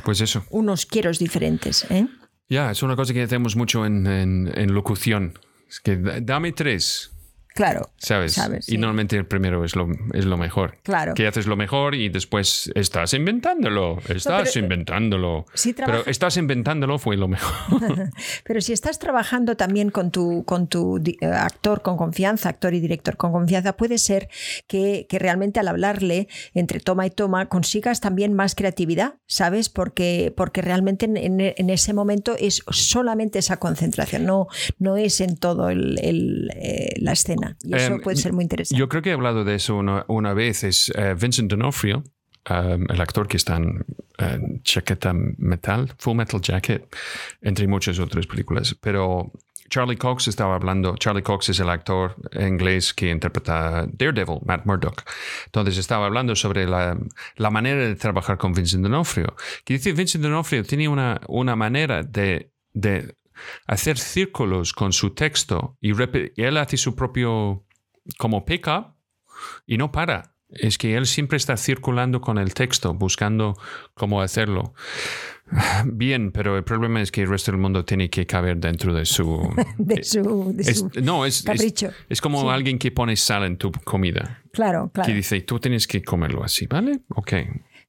Speaker 2: Pues eso.
Speaker 1: Unos quieros diferentes. ¿eh?
Speaker 2: Ya, es una cosa que hacemos mucho en, en, en locución. Es que dame tres.
Speaker 1: Claro.
Speaker 2: ¿Sabes?
Speaker 1: sabes,
Speaker 2: y
Speaker 1: sí.
Speaker 2: normalmente el primero es lo, es lo mejor.
Speaker 1: Claro.
Speaker 2: Que haces lo mejor y después estás inventándolo. Estás
Speaker 1: pero-
Speaker 2: inventándolo.
Speaker 1: si
Speaker 2: pero
Speaker 1: trabaja-
Speaker 2: estás inventándolo fue lo mejor.
Speaker 1: Pero si estás trabajando también con tu, con tu eh, actor con confianza, actor y director con confianza, puede ser que, que realmente al hablarle entre toma y toma consigas también más creatividad, ¿sabes? Porque, porque realmente en, en- en ese momento es solamente esa concentración, no, no es en todo el- el, eh, la escena. Y eso
Speaker 2: Em,
Speaker 1: puede ser muy interesante.
Speaker 2: Yo creo que he hablado de eso una, una vez. Es eh, Vincent D'Onofrio, um, el actor que está en eh, Chaqueta Metal, Full Metal Jacket, entre muchas otras películas. Pero Charlie Cox estaba hablando. Charlie Cox es el actor inglés que interpreta Daredevil, Matt Murdock. Entonces estaba hablando sobre la, la manera de trabajar con Vincent D'Onofrio. Que dice Vincent D'Onofrio tiene una, una manera de, de hacer círculos con su texto y, y él hace su propio como pick-up y no para. Es que él siempre está circulando con el texto, buscando cómo hacerlo. Bien, pero el problema es que el resto del mundo tiene que caber dentro de su...
Speaker 1: de su, de
Speaker 2: es-
Speaker 1: su-
Speaker 2: no, es, es,
Speaker 1: capricho.
Speaker 2: es como
Speaker 1: Sí.
Speaker 2: alguien que pone sal en tu comida.
Speaker 1: Claro, claro.
Speaker 2: Que dice, tú tienes que comerlo así, ¿vale? Ok.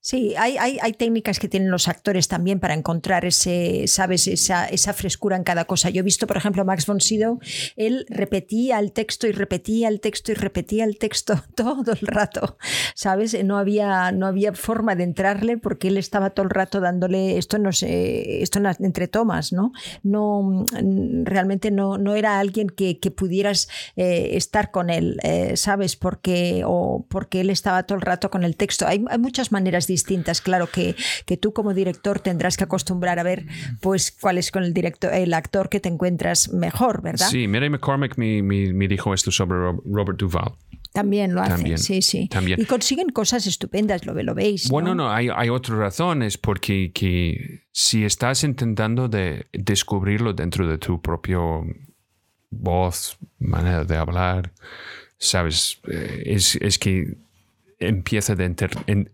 Speaker 1: Sí, hay, hay, técnicas que tienen los actores también para encontrar ese, sabes, esa, esa frescura en cada cosa. Yo he visto, por ejemplo, a Max von Sydow, él repetía el texto y repetía el texto y repetía el texto todo el rato, ¿sabes? No había, no había forma de entrarle porque él estaba todo el rato dándole, esto no sé, esto entre tomas, ¿no? No, mm, realmente no, no era alguien que, que pudieras eh, estar con él, eh, ¿sabes? Porque, o porque él estaba todo el rato con el texto. Hay, hay muchas maneras distintas, claro, que, que tú como director tendrás que acostumbrar a ver pues cuál es con el director, el actor que te encuentras mejor, ¿verdad?
Speaker 2: Sí, Mary McCormick me, me- me dijo esto sobre Rob- Robert Duvall.
Speaker 1: También lo hace,
Speaker 2: También,
Speaker 1: sí, sí.
Speaker 2: también.
Speaker 1: Y consiguen cosas estupendas, lo, lo veis.
Speaker 2: Bueno,
Speaker 1: ¿no?
Speaker 2: no, hay, hay otra razón, es porque que si estás intentando de descubrirlo dentro de tu propio voz, manera de hablar, sabes, Eh, es, es que empieza a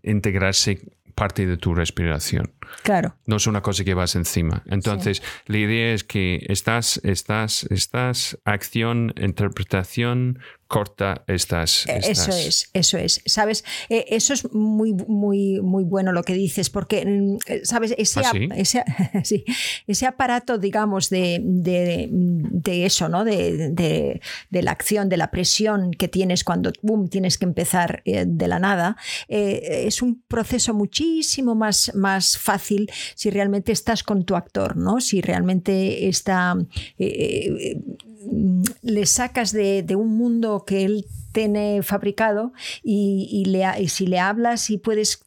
Speaker 2: integrarse parte de tu respiración.
Speaker 1: Claro.
Speaker 2: No es una cosa que vas encima. Entonces, la idea es que estás, estás, estás, acción, interpretación, corta, estás. Estás.
Speaker 1: Eso es, eso es. ¿Sabes? Eh, eso es muy, muy, muy bueno lo que dices, porque, mm, ¿sabes? Ese,
Speaker 2: ¿Ah, sí?
Speaker 1: ese, sí, ese aparato, digamos, de, de, de eso, ¿no? De, de- de la acción, de la presión que tienes cuando boom, tienes que empezar eh, de la nada, eh, es un proceso muchísimo más, más fácil si realmente estás con tu actor, ¿no? Si realmente está. eh, eh, le sacas de, de un mundo que él tiene fabricado y, y le, y si le hablas y puedes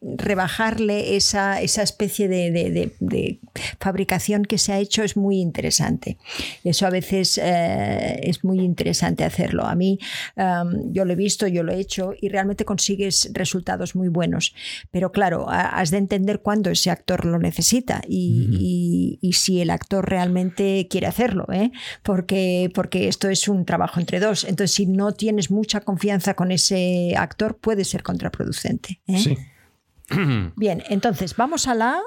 Speaker 1: rebajarle esa, esa especie de, de- de- de fabricación que se ha hecho es muy interesante. Eso a veces eh, es muy interesante hacerlo. A mí um, yo lo he visto, yo lo he hecho y realmente consigues resultados muy buenos. Pero claro, ha- has de entender cuándo ese actor lo necesita y, y- y si el actor realmente quiere hacerlo, ¿eh? porque, porque esto es un trabajo entre dos. Entonces, si no tienes mucha confianza con ese actor, puede ser contraproducente. ¿eh?
Speaker 2: Sí.
Speaker 1: Bien, entonces vamos a la.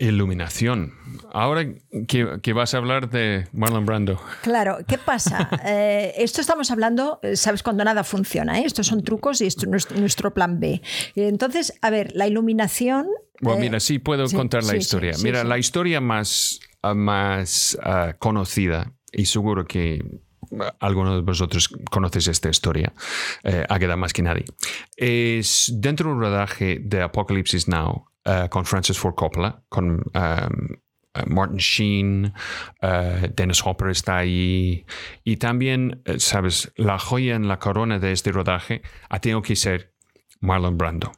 Speaker 2: Iluminación. Ahora que, que vas a hablar de Marlon Brando.
Speaker 1: Claro, ¿qué pasa? Eh, esto estamos hablando, eh, sabes, cuando nada funciona, ¿eh? estos son trucos y esto es nuestro, plan B. Entonces, a ver, la iluminación...
Speaker 2: Bueno,
Speaker 1: eh,
Speaker 2: mira, sí puedo
Speaker 1: sí,
Speaker 2: contar la
Speaker 1: sí,
Speaker 2: historia.
Speaker 1: sí,
Speaker 2: mira, la historia más, ah, más ah, conocida, y seguro que alguno de vosotros conoces esta historia, eh, Águeda más que nadie, es dentro del rodaje de Apocalypse Now ah, con Francis Ford Coppola, con ah, ah, Martin Sheen, ah, Dennis Hopper está ahí, y también, eh, sabes, la joya en la corona de este rodaje ha tenido que ser Marlon Brando.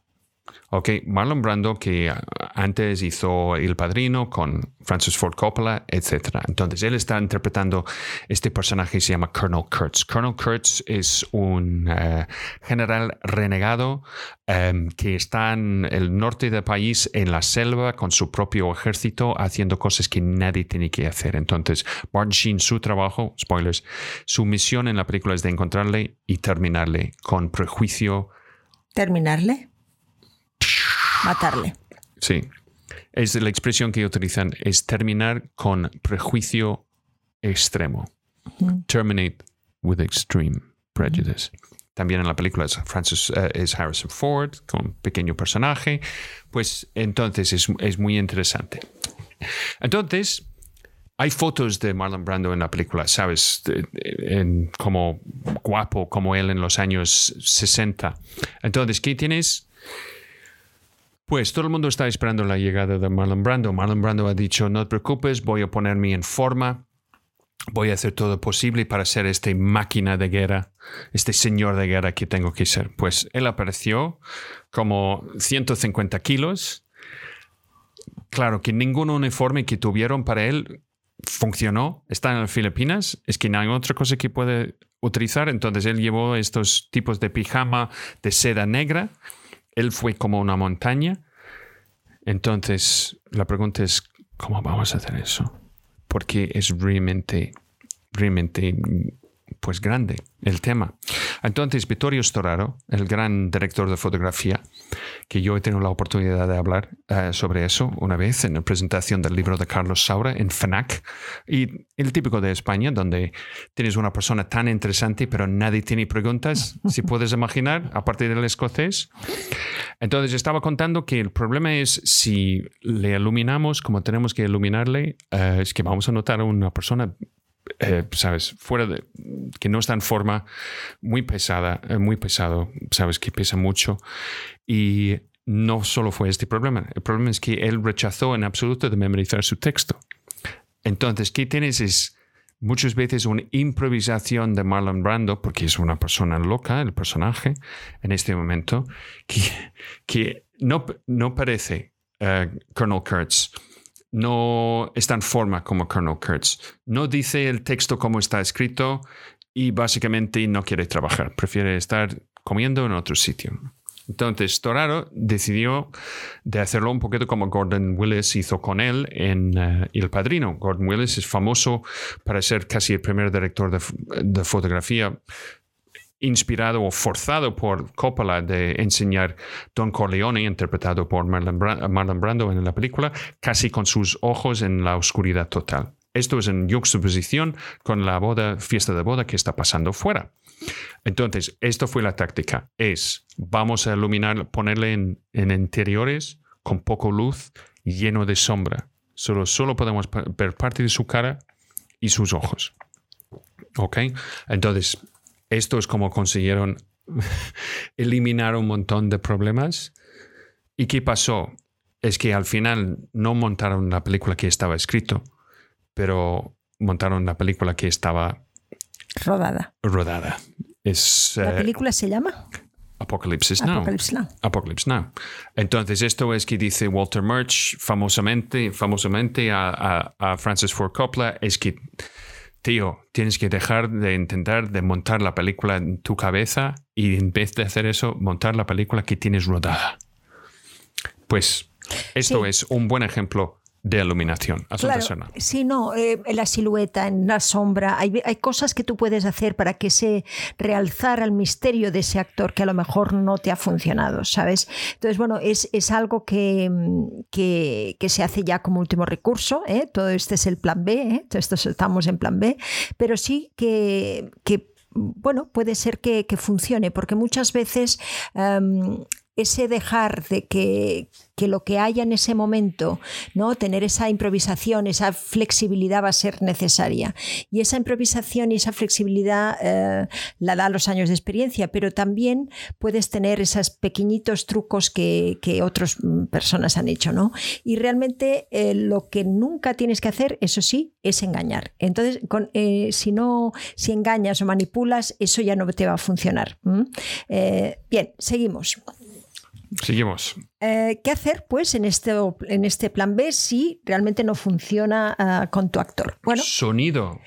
Speaker 2: Ok, Marlon Brando que antes hizo El Padrino con Francis Ford Coppola, etc. Entonces él está interpretando este personaje que se llama Colonel Kurtz. Colonel Kurtz es un eh, general renegado em, que está en el norte del país, en la selva, con su propio ejército, haciendo cosas que nadie tiene que hacer. Entonces, Martin Sheen, su trabajo, spoilers, su misión en la película es de encontrarle y terminarle con prejuicio
Speaker 1: Terminarle. Matarle.
Speaker 2: Sí. Es la expresión que utilizan, es terminar con prejuicio extremo. Terminate with extreme prejudice. También en la película es, Francis, eh, es Harrison Ford, con un pequeño personaje. Pues entonces es, es muy interesante. Entonces, hay fotos de Marlon Brando en la película, ¿sabes? En, como guapo, como él en los años 60. Entonces, ¿qué tienes? Pues todo el mundo está esperando la llegada de Marlon Brando. Marlon Brando ha dicho, no te preocupes, voy a ponerme en forma, voy a hacer todo posible para ser este máquina de guerra, este señor de guerra que tengo que ser. Pues él apareció como 150 kilos. Claro que ningún uniforme que tuvieron para él funcionó. Está en las Filipinas, es que no hay otra cosa que puede utilizar. Entonces él llevó estos tipos de pijama de seda negra él fue como una montaña. Entonces, la pregunta es, ¿cómo vamos a hacer eso? Porque es realmente, realmente pues grande el tema. Entonces, Vittorio Storaro, el gran director de fotografía, que yo he tenido la oportunidad de hablar eh, sobre eso una vez en la presentación del libro de Carlos Saura en FNAC, y el típico de España, donde tienes una persona tan interesante, pero nadie tiene preguntas, si puedes imaginar, aparte del escocés. Entonces, estaba contando que el problema es si le iluminamos como tenemos que iluminarle, eh, es que vamos a notar a una persona eh, sabes, fuera de, que no está en forma, muy pesada, eh, muy pesado, sabes, que pesa mucho. Y no solo fue este problema, el problema es que él rechazó en absoluto de memorizar su texto. Entonces, ¿qué tienes? Es muchas veces una improvisación de Marlon Brando, porque es una persona loca, el personaje, en este momento, que, que no, no parece uh, Colonel Kurtz no está en forma como Colonel Kurtz. No dice el texto como está escrito y básicamente no quiere trabajar. Prefiere estar comiendo en otro sitio. Entonces, Toraro decidió de hacerlo un poquito como Gordon Willis hizo con él en eh, El Padrino. Gordon Willis es famoso para ser casi el primer director de, de fotografía inspirado o forzado por Coppola de enseñar Don Corleone, interpretado por Marlon, Brando en la película, casi con sus ojos en la oscuridad total. Esto es en juxtaposición con la boda, fiesta de boda que está pasando fuera. Entonces, esto fue la táctica. Es, vamos a iluminar, ponerle en, en interiores con poco luz, lleno de sombra. Solo, solo podemos ver parte de su cara y sus ojos. ¿Ok? Entonces, esto es como consiguieron eliminar un montón de problemas. ¿Y qué pasó? Es que al final no montaron la película que estaba escrito, pero montaron la película que estaba
Speaker 1: rodada.
Speaker 2: Rodada. Es,
Speaker 1: ¿La eh, película se llama?
Speaker 2: Apocalypse Now. Apocalypse Now. Entonces, esto es que dice Walter Murch famosamente, famosamente a, a Francis Ford Coppola, es que tío, tienes que dejar de intentar de montar la película en tu cabeza y en vez de hacer eso, montar la película que tienes rodada. Pues esto es un buen ejemplo de iluminación.
Speaker 1: Claro, sí, no, eh, la silueta, en la sombra, hay, hay, cosas que tú puedes hacer para que se realzara el misterio de ese actor que a lo mejor no te ha funcionado, ¿sabes? Entonces, bueno, es, es algo que, que, que, se hace ya como último recurso, ¿eh? todo este es el plan B, ¿eh? esto estamos en plan B, pero sí que, que bueno, puede ser que, que, funcione, porque muchas veces um, ese dejar de que, que, lo que haya en ese momento, ¿no? tener esa improvisación, esa flexibilidad va a ser necesaria. Y esa improvisación y esa flexibilidad eh, la da los años de experiencia, pero también puedes tener esos pequeñitos trucos que, que otras personas han hecho. ¿no? Y realmente eh, lo que nunca tienes que hacer, eso sí, es engañar. Entonces, eh, si no, si engañas o manipulas, eso ya no te va a funcionar. bien, seguimos.
Speaker 2: Seguimos.
Speaker 1: Eh, ¿Qué hacer, pues, en este, en este plan B si realmente no funciona ah, con tu actor?
Speaker 2: Bueno, sonido.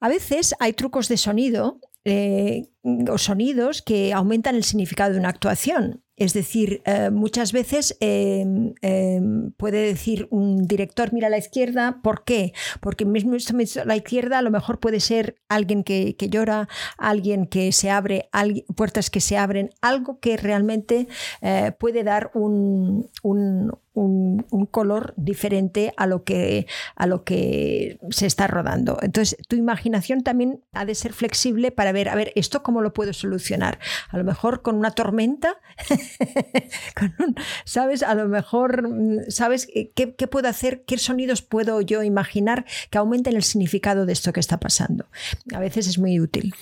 Speaker 1: A veces hay trucos de sonido eh, o sonidos que aumentan el significado de una actuación. Es decir, eh, muchas veces em, em, puede decir un director, mira a la izquierda, ¿por qué? Porque mismo la izquierda a lo mejor puede ser alguien que, llora, alguien que se abre, puertas que se abren, algo que realmente eh, puede dar un, un, color diferente a lo, que, a lo que se está rodando. Entonces, tu imaginación también ha de ser flexible para ver, a ver, ¿esto cómo lo puedo solucionar? A lo mejor con una tormenta, ¿sabes? A lo mejor, ¿sabes ¿Qué, puedo hacer? ¿Qué sonidos puedo yo imaginar que aumenten el significado de esto que está pasando? A veces es muy útil.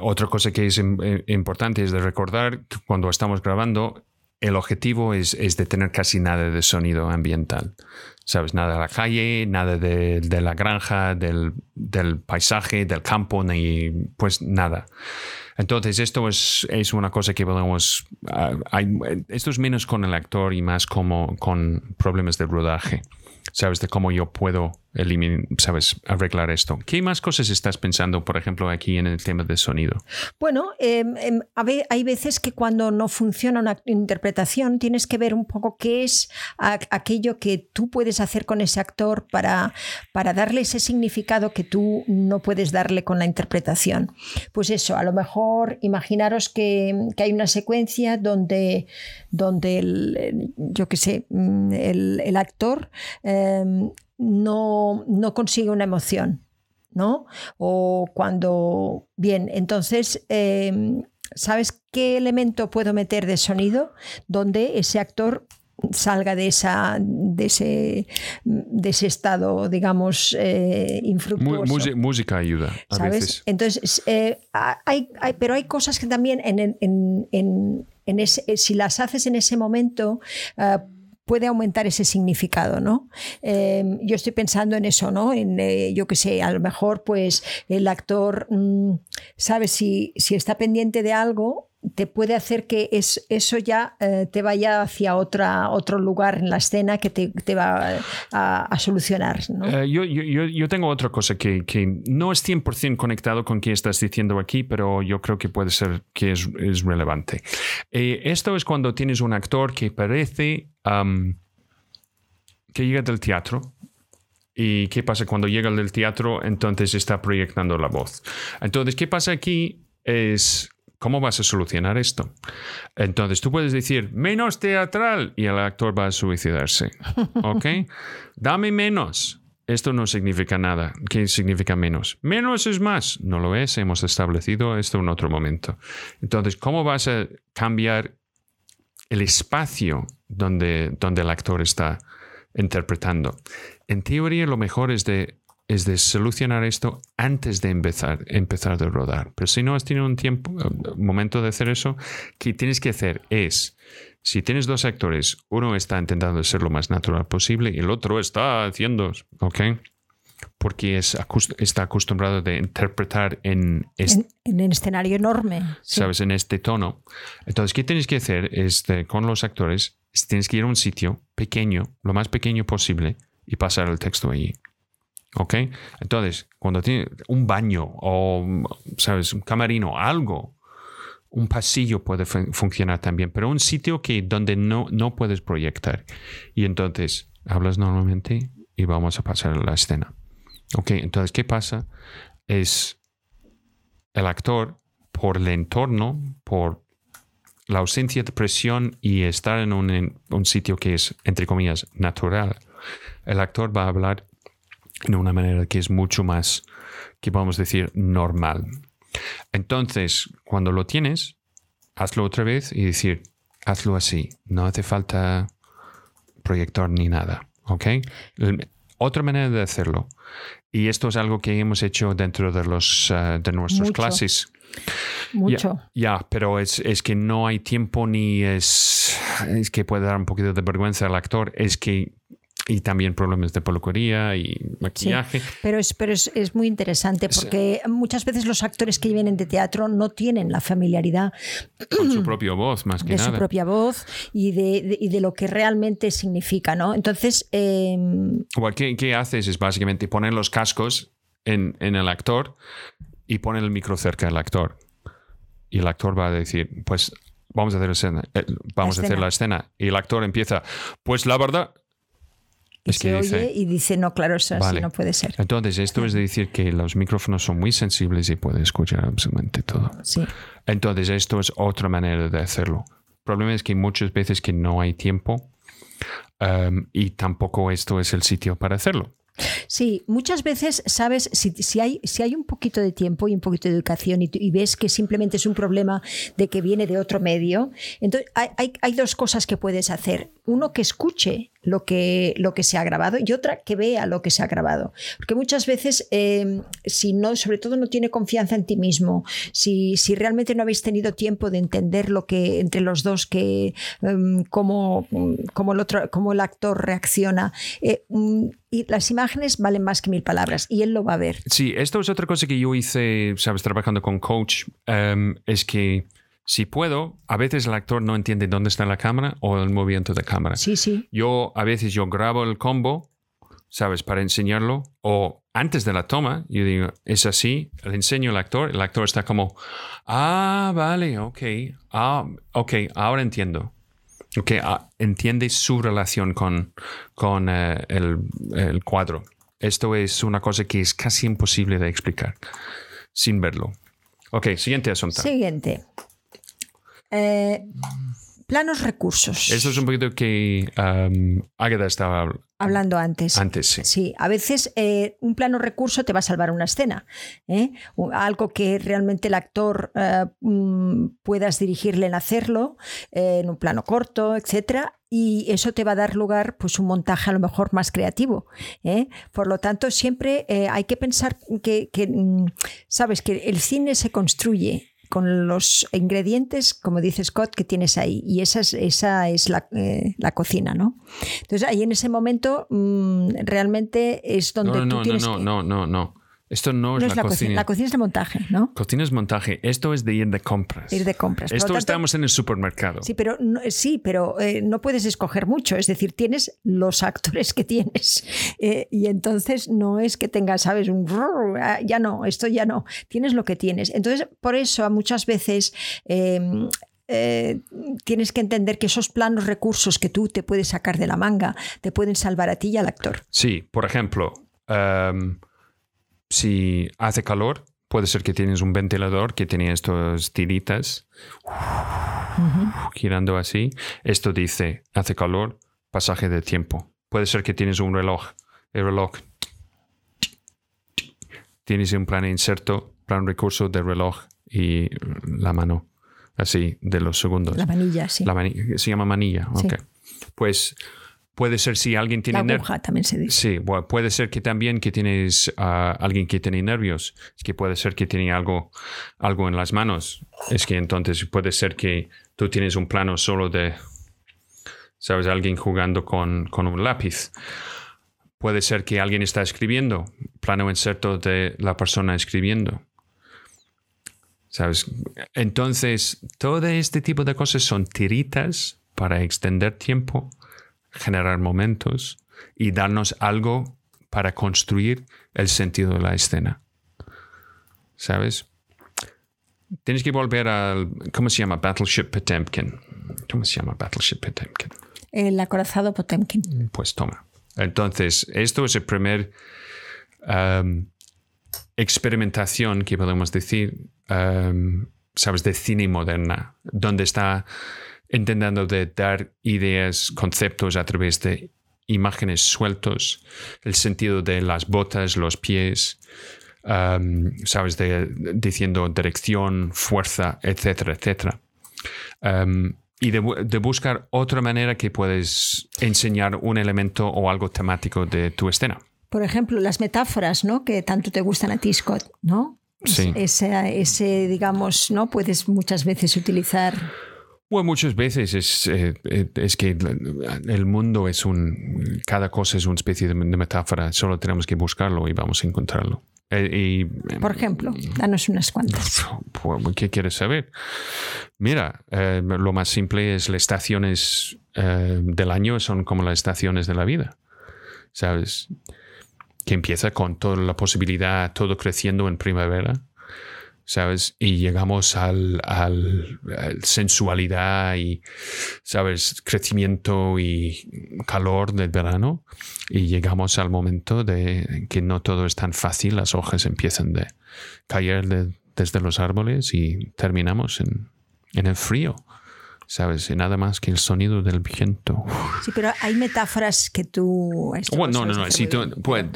Speaker 2: otra cosa que es eh, importante es de recordar que cuando estamos grabando, el objetivo es, de tener casi nada de sonido ambiental. ¿Sabes? Nada de la calle, nada de, la granja, del, paisaje, del campo, ni pues nada. Entonces, esto es, es una cosa que podemos. Ah, esto es menos con el actor y más como con problemas de rodaje. ¿Sabes? De cómo yo puedo sabes, arreglar esto. ¿Qué más cosas estás pensando, por ejemplo, aquí en el tema de sonido?
Speaker 1: Bueno, em, em, hay veces que cuando no funciona una interpretación tienes que ver un poco qué es aquello que tú puedes hacer con ese actor para, para darle ese significado que tú no puedes darle con la interpretación. Pues eso, a lo mejor imaginaros que, hay una secuencia donde, donde el, yo qué sé, mm, el, actor em, no, no consigue una emoción, ¿no? O cuando, bien, entonces, em, ¿sabes qué elemento puedo meter de sonido donde ese actor salga de esa de ese de ese estado digamos eh, infructuoso
Speaker 2: música ayuda a veces.
Speaker 1: Entonces eh, hay, pero hay cosas que también en, en, en, ese, si las haces en ese momento eh, puede aumentar ese significado, ¿no? Em, yo estoy pensando en eso, ¿no? En, eh, yo qué sé, a lo mejor pues el actor mm, sabe si, si está pendiente de algo te puede hacer que es, eso ya eh, te vaya hacia otra, otro lugar en la escena que te, te va a, solucionar.
Speaker 2: Eh, yo, yo, yo, tengo otra cosa que, que, no es 100% conectado con qué estás diciendo aquí, pero yo creo que puede ser que es, es relevante. esto es cuando tienes un actor que parece que llega del teatro. ¿Y qué pasa cuando llega del teatro? Entonces está proyectando la voz. Entonces, ¿qué pasa aquí? Es ¿Cómo vas a solucionar esto? Entonces tú puedes decir menos teatral y el actor va a suicidarse. ¿Ok? Dame menos. Esto no significa nada. ¿Qué significa menos? Menos es más. No lo es. Hemos establecido esto en otro momento. Entonces, ¿cómo vas a cambiar el espacio donde, donde el actor está interpretando. En teoría lo mejor es de, es de solucionar esto antes de empezar, empezar de rodar. Pero si no has tenido un tiempo, un momento de hacer eso, que tienes que hacer es, si tienes dos actores, uno está intentando ser lo más natural posible y el otro está haciendo, ¿ok? porque es, está acostumbrado de interpretar en,
Speaker 1: en, un escenario enorme.
Speaker 2: ¿Sabes? En este tono. Entonces, ¿qué tienes que hacer? Es con los actores, tienes que ir a un sitio pequeño, lo más pequeño posible, y pasar el texto allí. ¿Ok? Entonces, cuando tienes un baño o, ¿sabes? Un camarino, algo, un pasillo puede funcionar también, pero un sitio que donde no, no puedes proyectar. Y entonces, hablas normalmente y vamos a pasar a la escena. Ok, entonces, ¿qué pasa? Es el actor, por el entorno, por la ausencia de presión y estar en un, un, sitio que es, entre comillas, natural, el actor va a hablar de una manera que es mucho más, que vamos a decir, normal. Entonces, cuando lo tienes, hazlo otra vez y decir, hazlo así, no hace falta proyector ni nada. ¿Ok? Otra manera de hacerlo y esto es algo que hemos hecho dentro de, los, uh, de nuestras clases.
Speaker 1: Mucho.
Speaker 2: Ya, pero es, es, que no hay tiempo ni es, es que puede dar un poquito de vergüenza al actor. Es que y también problemas de peluquería y maquillaje.
Speaker 1: pero es, pero es, es muy interesante porque muchas veces los actores que vienen de teatro no tienen la familiaridad
Speaker 2: con su propia voz, más que
Speaker 1: de
Speaker 2: nada.
Speaker 1: su propia voz y de, y de, lo que realmente significa, ¿no? Entonces... Eh...
Speaker 2: ¿qué, ¿qué, haces? Es básicamente poner los cascos en, en el actor y poner el micro cerca del actor. Y el actor va a decir, pues vamos a hacer, escena, eh, vamos
Speaker 1: La
Speaker 2: a hacer
Speaker 1: escena.
Speaker 2: la escena. Y el actor empieza, pues la verdad,
Speaker 1: Y
Speaker 2: Es
Speaker 1: se
Speaker 2: que
Speaker 1: oye
Speaker 2: dice-
Speaker 1: y dice, no, claro, eso así
Speaker 2: Vale.
Speaker 1: no puede ser.
Speaker 2: entonces esto es de decir que los micrófonos son muy sensibles y puede escuchar absolutamente todo.
Speaker 1: Sí.
Speaker 2: Entonces, esto es otra manera de hacerlo. El problema es que muchas veces que no hay tiempo um, y tampoco esto es el sitio para hacerlo.
Speaker 1: Sí, muchas veces, sabes, si, si hay, si hay un poquito de tiempo y un poquito de educación y, y ves que simplemente es un problema de que viene de otro medio, entonces hay, hay- hay dos cosas que puedes hacer. Uno, que escuche lo que, lo que se ha grabado y otra, que vea lo que se ha grabado. Porque muchas veces, eh, si no, sobre todo no tiene confianza en ti mismo, si, si realmente no habéis tenido tiempo de entender lo que entre los dos, que em, cómo, cómo el otro, cómo el actor reacciona, eh, mm, y las imágenes valen más que mil palabras y él lo va a ver.
Speaker 2: Sí, esto es otra cosa que yo hice, sabes, trabajando con coach, um, es que si puedo, a veces el actor no entiende dónde está la cámara o el movimiento de cámara.
Speaker 1: Sí, sí.
Speaker 2: Yo a veces yo grabo el combo, ¿sabes? Para enseñarlo. O antes de la toma, yo digo, es así, le enseño al actor, el actor está como, ah, vale, ok, ah, ok, ahora entiendo. Ok, ah, entiende su relación con, con eh, el, el cuadro. Esto es una cosa que es casi imposible de explicar sin verlo. Ok, siguiente asunto.
Speaker 1: Siguiente. Eh, planos recursos.
Speaker 2: Esto es un poquito que um, Águeda estaba
Speaker 1: Hablando antes.
Speaker 2: antes, sí.
Speaker 1: Sí, a veces eh, un plano recurso te va a salvar una escena. ¿eh? Algo que realmente el actor eh, mm, puedas dirigirle en hacerlo, en un plano corto, etcétera. Y eso te va a dar lugar, pues, un montaje a lo mejor más creativo. Por lo tanto, siempre hay que pensar que, que, mm, sabes, que el cine se construye con los ingredientes, como dice Scott, que tienes ahí. Y esa es, esa es la, eh, la cocina, ¿no? Entonces, ahí en ese momento mm, realmente es donde
Speaker 2: No, no,
Speaker 1: tú
Speaker 2: no,
Speaker 1: tienes
Speaker 2: no,
Speaker 1: que-
Speaker 2: no, no, no. Esto no es
Speaker 1: no
Speaker 2: la,
Speaker 1: es la
Speaker 2: cocina.
Speaker 1: cocina. La cocina es de montaje, ¿no?
Speaker 2: Cocina es montaje. Esto es de ir de compras.
Speaker 1: Ir de compras.
Speaker 2: Esto
Speaker 1: tanto-
Speaker 2: estamos en el supermercado.
Speaker 1: Sí, pero, no, sí, pero eh, no puedes escoger mucho. Es decir, tienes los actores que tienes. Eh, y entonces no es que tengas, ¿sabes? Un... brrr, ah, Ya no, esto ya no. Tienes lo que tienes. Entonces, por eso muchas veces... eh, eh, tienes que entender que esos planos recursos que tú te puedes sacar de la manga te pueden salvar a ti y al actor.
Speaker 2: Sí, por ejemplo, em, si hace calor, puede ser que tienes un ventilador que tiene estas tiritas girando así. Esto dice, hace calor, pasaje de tiempo. Puede ser que tienes un reloj. El reloj. Tienes un plan inserto, plan recurso de reloj y la mano. Así, de los segundos.
Speaker 1: La manilla, sí.
Speaker 2: La mani- se llama manilla.
Speaker 1: Sí.
Speaker 2: ok. Pues puede ser si alguien tiene ner-
Speaker 1: aguja también se dice.
Speaker 2: Sí, bueno, puede ser que también que tienes a alguien que tiene nervios. Es que puede ser que tiene algo, algo en las manos. Es que entonces puede ser que tú tienes un plano solo de, sabes, alguien jugando con, con un lápiz. Puede ser que alguien está escribiendo, plano inserto de la persona escribiendo. ¿Sabes? Entonces, todo este tipo de cosas son tiritas para extender tiempo, generar momentos y darnos algo para construir el sentido de la escena. ¿Sabes? Tienes que volver al. ¿Cómo se llama? Battleship Potemkin. ¿Cómo se llama Battleship Potemkin?
Speaker 1: El acorazado Potemkin.
Speaker 2: Pues toma. Entonces, esto es el primer um, experimentación que podemos decir, um, sabes, de cine moderna, donde está intentando de dar ideas, conceptos a través de imágenes sueltos, el sentido de las botas, los pies, um, sabes, de, diciendo dirección, fuerza, etcétera, etcétera. Um, y de buscar otra manera que puedes enseñar un elemento o algo temático de tu escena.
Speaker 1: Por ejemplo, las metáforas, ¿no? Que tanto te gustan a ti, Scott, ¿no?
Speaker 2: Sí.
Speaker 1: Ese, ese, digamos, ¿no? Puedes muchas veces utilizar.
Speaker 2: Bueno, muchas veces es, eh, eh, es que el mundo es un. Cada cosa es una especie de, metáfora. Solo tenemos que buscarlo y vamos a encontrarlo. Eh, y,
Speaker 1: Por ejemplo, danos unas cuantas.
Speaker 2: Pues, ¿Qué quieres saber? Mira, eh, lo más simple es las estaciones del año son como las estaciones de la vida. ¿Sabes? Que empieza con toda la posibilidad, todo creciendo en primavera. ¿Sabes? Y llegamos al, al, al, sensualidad y, ¿sabes? Crecimiento y calor del verano. Y llegamos al momento de que no todo es tan fácil, las hojas empiezan de caer de, desde los árboles y terminamos en, en el frío. ¿sabes? Y nada más que el sonido del viento.
Speaker 1: Sí, pero hay metáforas que tú...
Speaker 2: Bueno, no, no, no. Si tú, pues,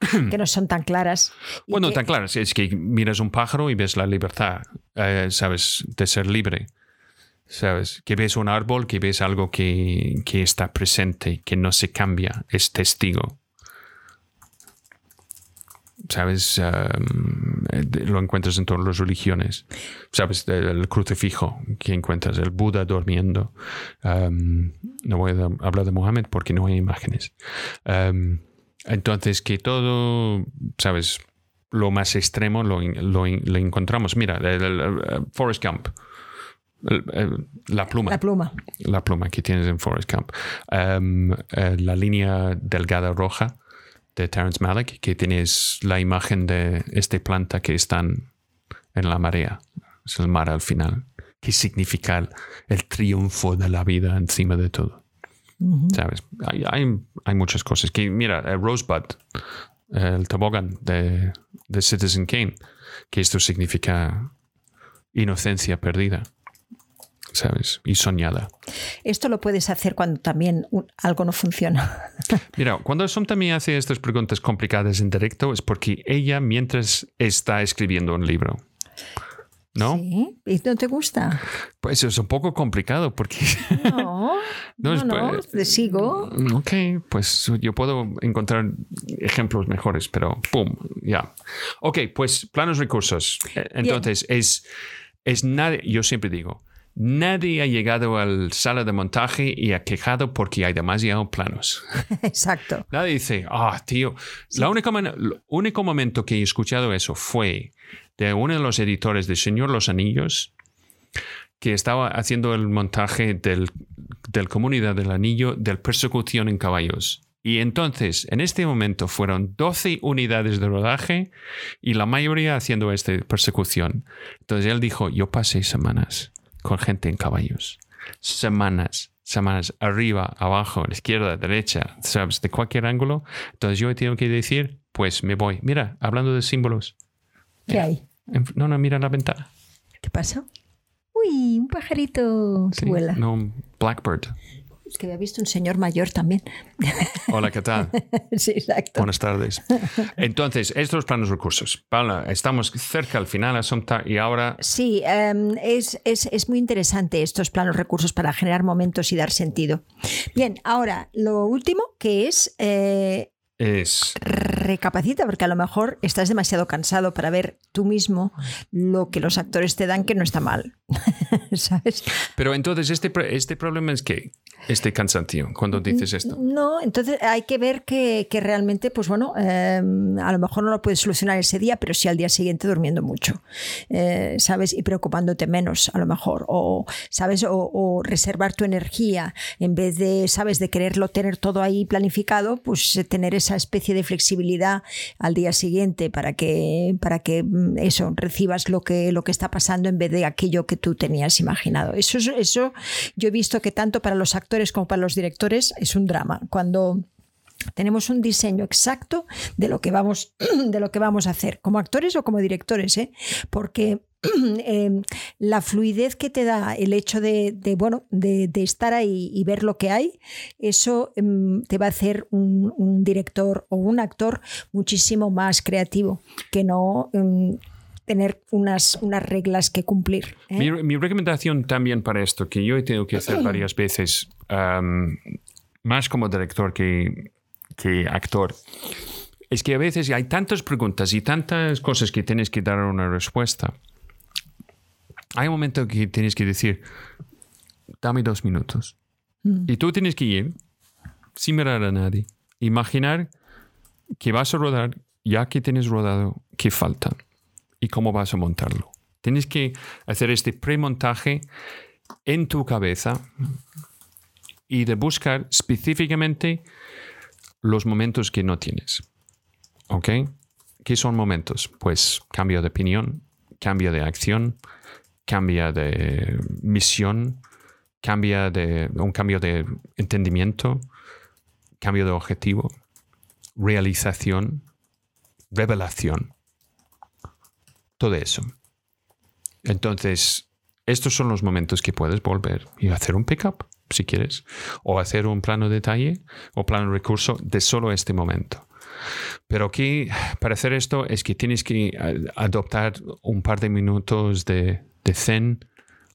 Speaker 1: que no son tan claras.
Speaker 2: Bueno, tan claras. Es que miras un pájaro y ves la libertad, eh, ¿sabes? De ser libre. ¿Sabes? Que ves un árbol, que ves algo que, que está presente, que no se cambia, es testigo. ¿sabes? Um, lo encuentras en todas las religiones. ¿Sabes? El crucifijo que encuentras, el Buda durmiendo. Um, no voy a hablar de Mohammed porque no hay imágenes. Um, entonces, que todo, ¿sabes? Lo más extremo lo, lo, encontramos. Mira, el, Forest Camp. la pluma.
Speaker 1: La pluma.
Speaker 2: La pluma que tienes en Forest Camp. Eh, la línea delgada roja de Terence Malick, que tienes la imagen de esta planta que están en la marea. Es el mar al final. Que significa el, triunfo de la vida encima de todo. ¿Sabes? Hay, muchas cosas. Que, mira, el Rosebud, el tobogán de, de Citizen Kane, que esto significa inocencia perdida. ¿sabes? Y soñada.
Speaker 1: Esto lo puedes hacer cuando también algo no funciona.
Speaker 2: Mira, cuando Son también hace estas preguntas complicadas en directo es porque ella mientras está escribiendo un libro. ¿No?
Speaker 1: Sí, ¿y no te gusta?
Speaker 2: Pues es un poco complicado porque...
Speaker 1: No, no, no, te sigo.
Speaker 2: Ok, pues yo puedo encontrar ejemplos mejores, pero ¡pum! Ya. Ok, pues planos recursos. Eh, entonces, es, es nada, yo siempre digo, Nadie ha llegado al sala de montaje y ha quejado porque hay demasiados planos.
Speaker 1: Exacto.
Speaker 2: Nadie dice, ah, tío. La única el único momento que he escuchado eso fue de uno de los editores de Señor Los Anillos que estaba haciendo el montaje del, del Comunidad del Anillo del Persecución en Caballos. Y entonces, en este momento fueron 12 unidades de rodaje y la mayoría haciendo esta persecución. Entonces él dijo, yo pasé semanas con gente en caballos. Semanas, semanas, arriba, abajo, izquierda, derecha, ¿sabes? De cualquier ángulo. Entonces yo he tenido que decir, pues me voy. Mira, hablando de símbolos.
Speaker 1: ¿Qué hay?
Speaker 2: No, no, mira la ventana.
Speaker 1: ¿Qué pasa? Uy, un pajarito que vuela.
Speaker 2: No, un blackbird.
Speaker 1: Es que había visto un señor mayor también.
Speaker 2: Hola, ¿qué tal?
Speaker 1: sí, exacto.
Speaker 2: Buenas tardes. Entonces, estos planos recursos. Paula, estamos cerca al final, y ahora...
Speaker 1: Sí, em, es, es, es, muy interesante estos planos recursos para generar momentos y dar sentido. Bien, ahora, lo último que es... Eh,
Speaker 2: es...
Speaker 1: Recapacita, porque a lo mejor estás demasiado cansado para ver tú mismo lo que los actores te dan que no está mal. ¿Sabes?
Speaker 2: Pero entonces este, este problema es que este cansancio cuando dices esto.
Speaker 1: No, entonces hay que ver que, realmente, pues bueno, em, a lo mejor no lo puedes solucionar ese día, pero sí al día siguiente durmiendo mucho, eh, ¿sabes? Y preocupándote menos, a lo mejor, o, ¿sabes? O, reservar tu energía en vez de, ¿sabes? De quererlo tener todo ahí planificado, pues tener esa especie de flexibilidad al día siguiente para que, para que mm, eso, recibas lo que, lo que está pasando en vez de aquello que tú tenías imaginado. Eso, eso yo he visto que tanto para los actores como para los directores es un drama. Cuando tenemos un diseño exacto de lo que vamos, de lo que vamos a hacer, como actores o como directores, ¿eh? porque em, la fluidez que te da el hecho de, bueno, de, estar ahí y ver lo que hay, eso em, te va a hacer un, un, director o un actor muchísimo más creativo que no em, tener unas, unas reglas que cumplir.
Speaker 2: ¿eh? Mi, recomendación también para esto, que yo he tenido que hacer varias veces, más como director que, que actor, es que a veces hay tantas preguntas y tantas cosas que tienes que dar una respuesta. Hay un momento que tienes que decir, dame dos minutos. Mm. Y tú tienes que ir sin mirar a nadie. Imaginar que vas a rodar, ya que tienes rodado, qué falta y cómo vas a montarlo. Tienes que hacer este premontaje en tu cabeza y de buscar específicamente los momentos que no tienes. ¿Ok? ¿Qué son momentos? Pues cambio de opinión, cambia de acción, cambia de misión, de un cambio de entendimiento, cambio de objetivo, realización, revelación. Todo eso. Entonces, estos son los momentos que puedes volver y hacer un pickup, si quieres, o hacer un plano de detalle o plano de recurso de solo este momento. Pero aquí, para hacer esto, es que tienes que adoptar un par de minutos de, zen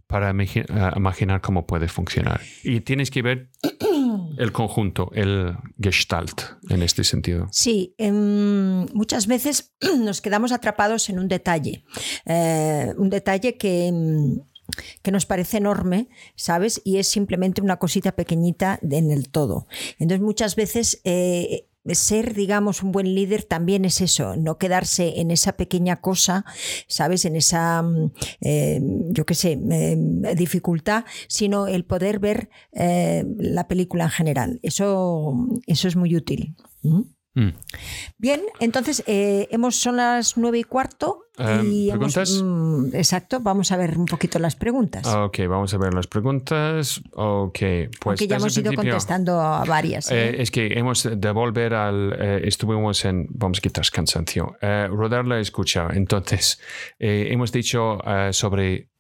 Speaker 2: para imaginar cómo puede funcionar. Y tienes que ver el conjunto, el gestalt en este sentido.
Speaker 1: Sí, em, muchas veces nos quedamos atrapados en un detalle, eh, un detalle que em, que nos parece enorme, ¿sabes? Y es simplemente una cosita pequeñita en el todo. Entonces muchas veces eh, ser, digamos, un buen líder también es eso, no quedarse en esa pequeña cosa, ¿sabes? En esa, mm, eh, yo qué sé, em, dificultad, sino el poder ver eh, la película en general. Eso, eso es muy útil. Mm. Bien, entonces eh, hemos, son las nueve y cuarto. Em, y
Speaker 2: ¿Preguntas?
Speaker 1: Mm, exacto, vamos a ver un poquito las preguntas.
Speaker 2: Ok, vamos a ver las preguntas. Ok, pues.
Speaker 1: Que ya hemos ido contestando a varias.
Speaker 2: ¿eh? Eh, es que hemos de volver al. estuvimos en. Vamos a quitar cansancio. rodar la escucha. Entonces, hemos dicho sobre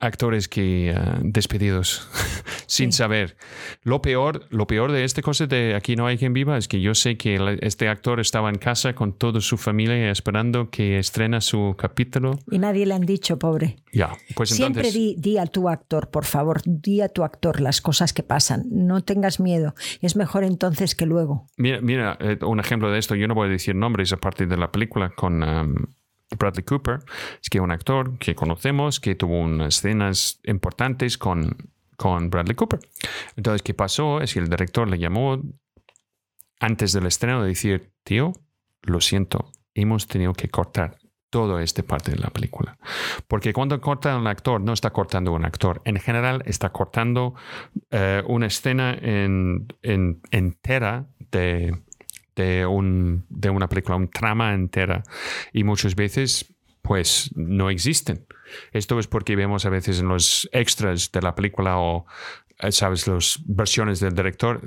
Speaker 2: actores que despedidos sin saber. Lo peor, lo peor de este cosa de Aquí no hay quien viva es que yo sé que este actor estaba en casa con toda su familia esperando que estrena su capítulo.
Speaker 1: Y nadie le han dicho, pobre.
Speaker 2: Ya, pues
Speaker 1: Siempre di, a tu actor, por favor, di a tu actor las cosas que pasan. No tengas miedo. Es mejor entonces que luego.
Speaker 2: Mira, mira eh, un ejemplo de esto. Yo no voy a decir nombres a partir de la película con... Um, Bradley Cooper, es que un actor que conocemos, que tuvo unas escenas importantes con con Bradley Cooper. Entonces, ¿qué pasó? Es que el director le llamó antes del estreno de decir, tío, lo siento, hemos tenido que cortar toda esta parte de la película. Porque cuando corta un actor, no está cortando un actor. En general, está cortando eh, una escena en, entera de, de, un, de una película, un trama entera. Y muchas veces, pues, no existen. Esto es porque vemos a veces en los extras de la película o, eh, sabes, las versiones del director,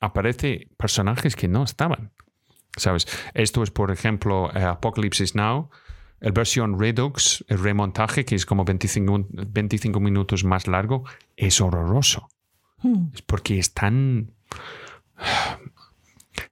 Speaker 2: aparece personajes que no estaban. ¿Sabes? Esto es, por ejemplo, eh, Apocalypse Now, el versión Redux, el remontaje, que es como 25, 25 minutos más largo, es horroroso. Hmm. Es porque es tan...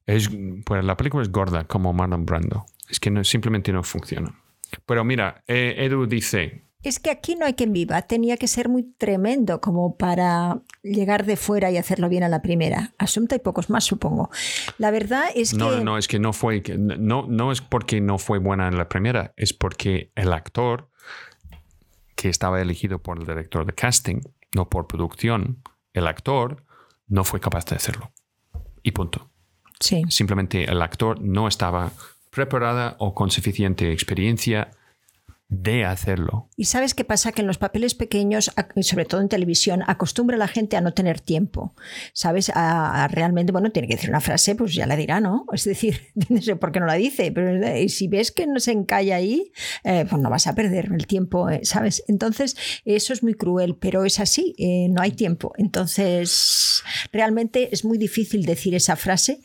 Speaker 2: Es, pues la película es gorda como Marlon Brando. Es que no, simplemente no funciona. Pero mira, eh, Edu dice,
Speaker 1: es que aquí no hay quien viva. Tenía que ser muy tremendo como para llegar de fuera y hacerlo bien a la primera. Asunta y pocos más, supongo. La verdad es que.
Speaker 2: No, no, es que no fue. No, no es porque no fue buena en la primera, es porque el actor que estaba elegido por el director de casting, no por producción, el actor no fue capaz de hacerlo. Y punto.
Speaker 1: Sí.
Speaker 2: Simplemente el actor no estaba preparada o con suficiente experiencia de hacerlo.
Speaker 1: Y sabes qué pasa? Que en los papeles pequeños, sobre todo en televisión, acostumbra a la gente a no tener tiempo. ¿Sabes? A, realmente, bueno, tiene que decir una frase, pues ya la dirá, ¿no? Es decir, no sé por qué no la dice, pero eh, si ves que no se encalla ahí, eh, pues no vas a perder el tiempo, eh, ¿sabes? Entonces, eso es muy cruel, pero es así, no hay tiempo. Entonces, realmente es muy difícil decir esa frase,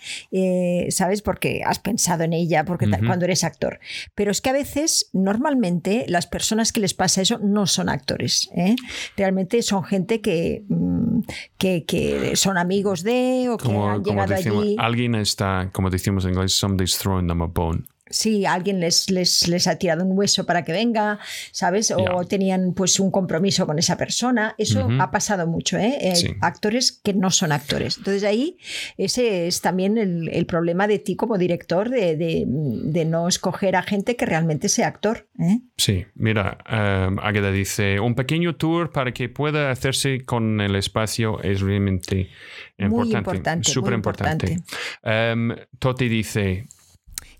Speaker 1: ¿sabes? Porque has pensado en ella, porque cuando eres actor. Pero es que a veces, normalmente, las personas que les pasa eso no son actores. ¿eh? Realmente son gente que, mm, que, que, son amigos de o que han llegado allí.
Speaker 2: Alguien está, como decimos en inglés, somebody's throwing them a bone
Speaker 1: si alguien les, les, ha tirado un hueso para que venga, ¿sabes? O tenían pues un compromiso con esa persona. Eso ha pasado mucho, ¿eh? Hay actores que no son actores. Entonces ahí ese es también el, problema de ti como director de, no escoger a gente que realmente sea actor. ¿eh?
Speaker 2: Sí, mira, um, Águeda dice, un pequeño tour para que pueda hacerse con el espacio es realmente importante. Súper importante. importante. Um, Toti dice,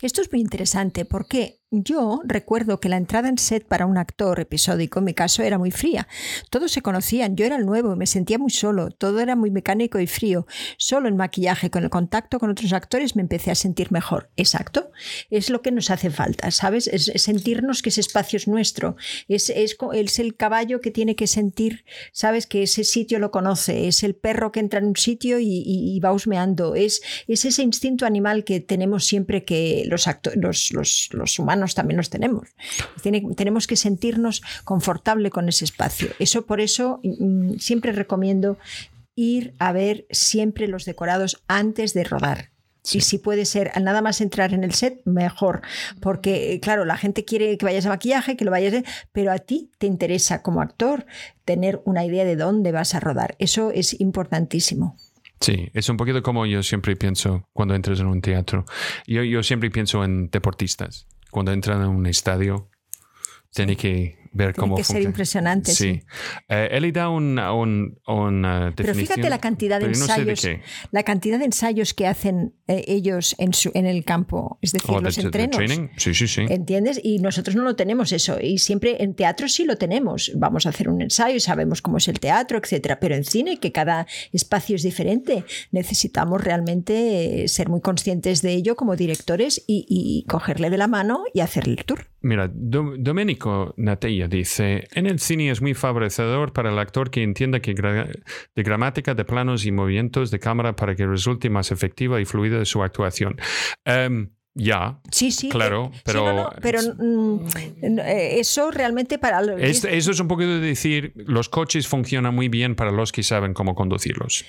Speaker 1: esto es muy interesante porque Yo recuerdo que la entrada en set para un actor episódico, en mi caso, era muy fría. Todos se conocían, yo era el nuevo me sentía muy solo. Todo era muy mecánico y frío. Solo en maquillaje, con el contacto con otros actores, me empecé a sentir mejor. Exacto. Es lo que nos hace falta, ¿sabes? Es sentirnos que ese espacio es nuestro. Es, es, el caballo que tiene que sentir, ¿sabes? Que ese sitio lo conoce. Es el perro que entra en un sitio y, va husmeando. Es, es ese instinto animal que tenemos siempre que los, los, los, los humanos también los tenemos. tenemos que sentirnos confortable con ese espacio. Eso por eso mm, siempre recomiendo ir a ver siempre los decorados antes de rodar. Y si puede ser nada más entrar en el set, mejor. Porque, claro, la gente quiere que vayas a maquillaje, que lo vayas a... Pero a ti te interesa como actor tener una idea de dónde vas a rodar. Eso es importantísimo.
Speaker 2: Sí, es un poquito como yo siempre pienso cuando entras en un teatro. Yo, yo siempre pienso en deportistas cuando entran a un estadio, tiene que ver cómo
Speaker 1: que ser impresionante.
Speaker 2: Sí. Eh, él le da un, un, una
Speaker 1: Pero fíjate la cantidad de ensayos, la cantidad de ensayos que hacen eh, ellos en, su, en el campo, es decir, oh, los entrenos.
Speaker 2: sí, sí, sí.
Speaker 1: ¿Entiendes? Y nosotros no lo tenemos eso. Y siempre en teatro sí lo tenemos. Vamos a hacer un ensayo y sabemos cómo es el teatro, etcétera. Pero en cine, que cada espacio es diferente, necesitamos realmente ser muy conscientes de ello como directores y, y cogerle de la mano y hacerle el tour.
Speaker 2: Mira, Domenico Dice, en el cine es muy favorecedor para el actor que entienda que de gramática de planos y movimientos de cámara para que resulte más efectiva y fluida su actuación. Em, ya,
Speaker 1: sí, sí,
Speaker 2: claro, pero,
Speaker 1: pero mm, eh, eso realmente para
Speaker 2: eso es un de decir los coches funcionan muy bien para los que saben cómo conducirlos.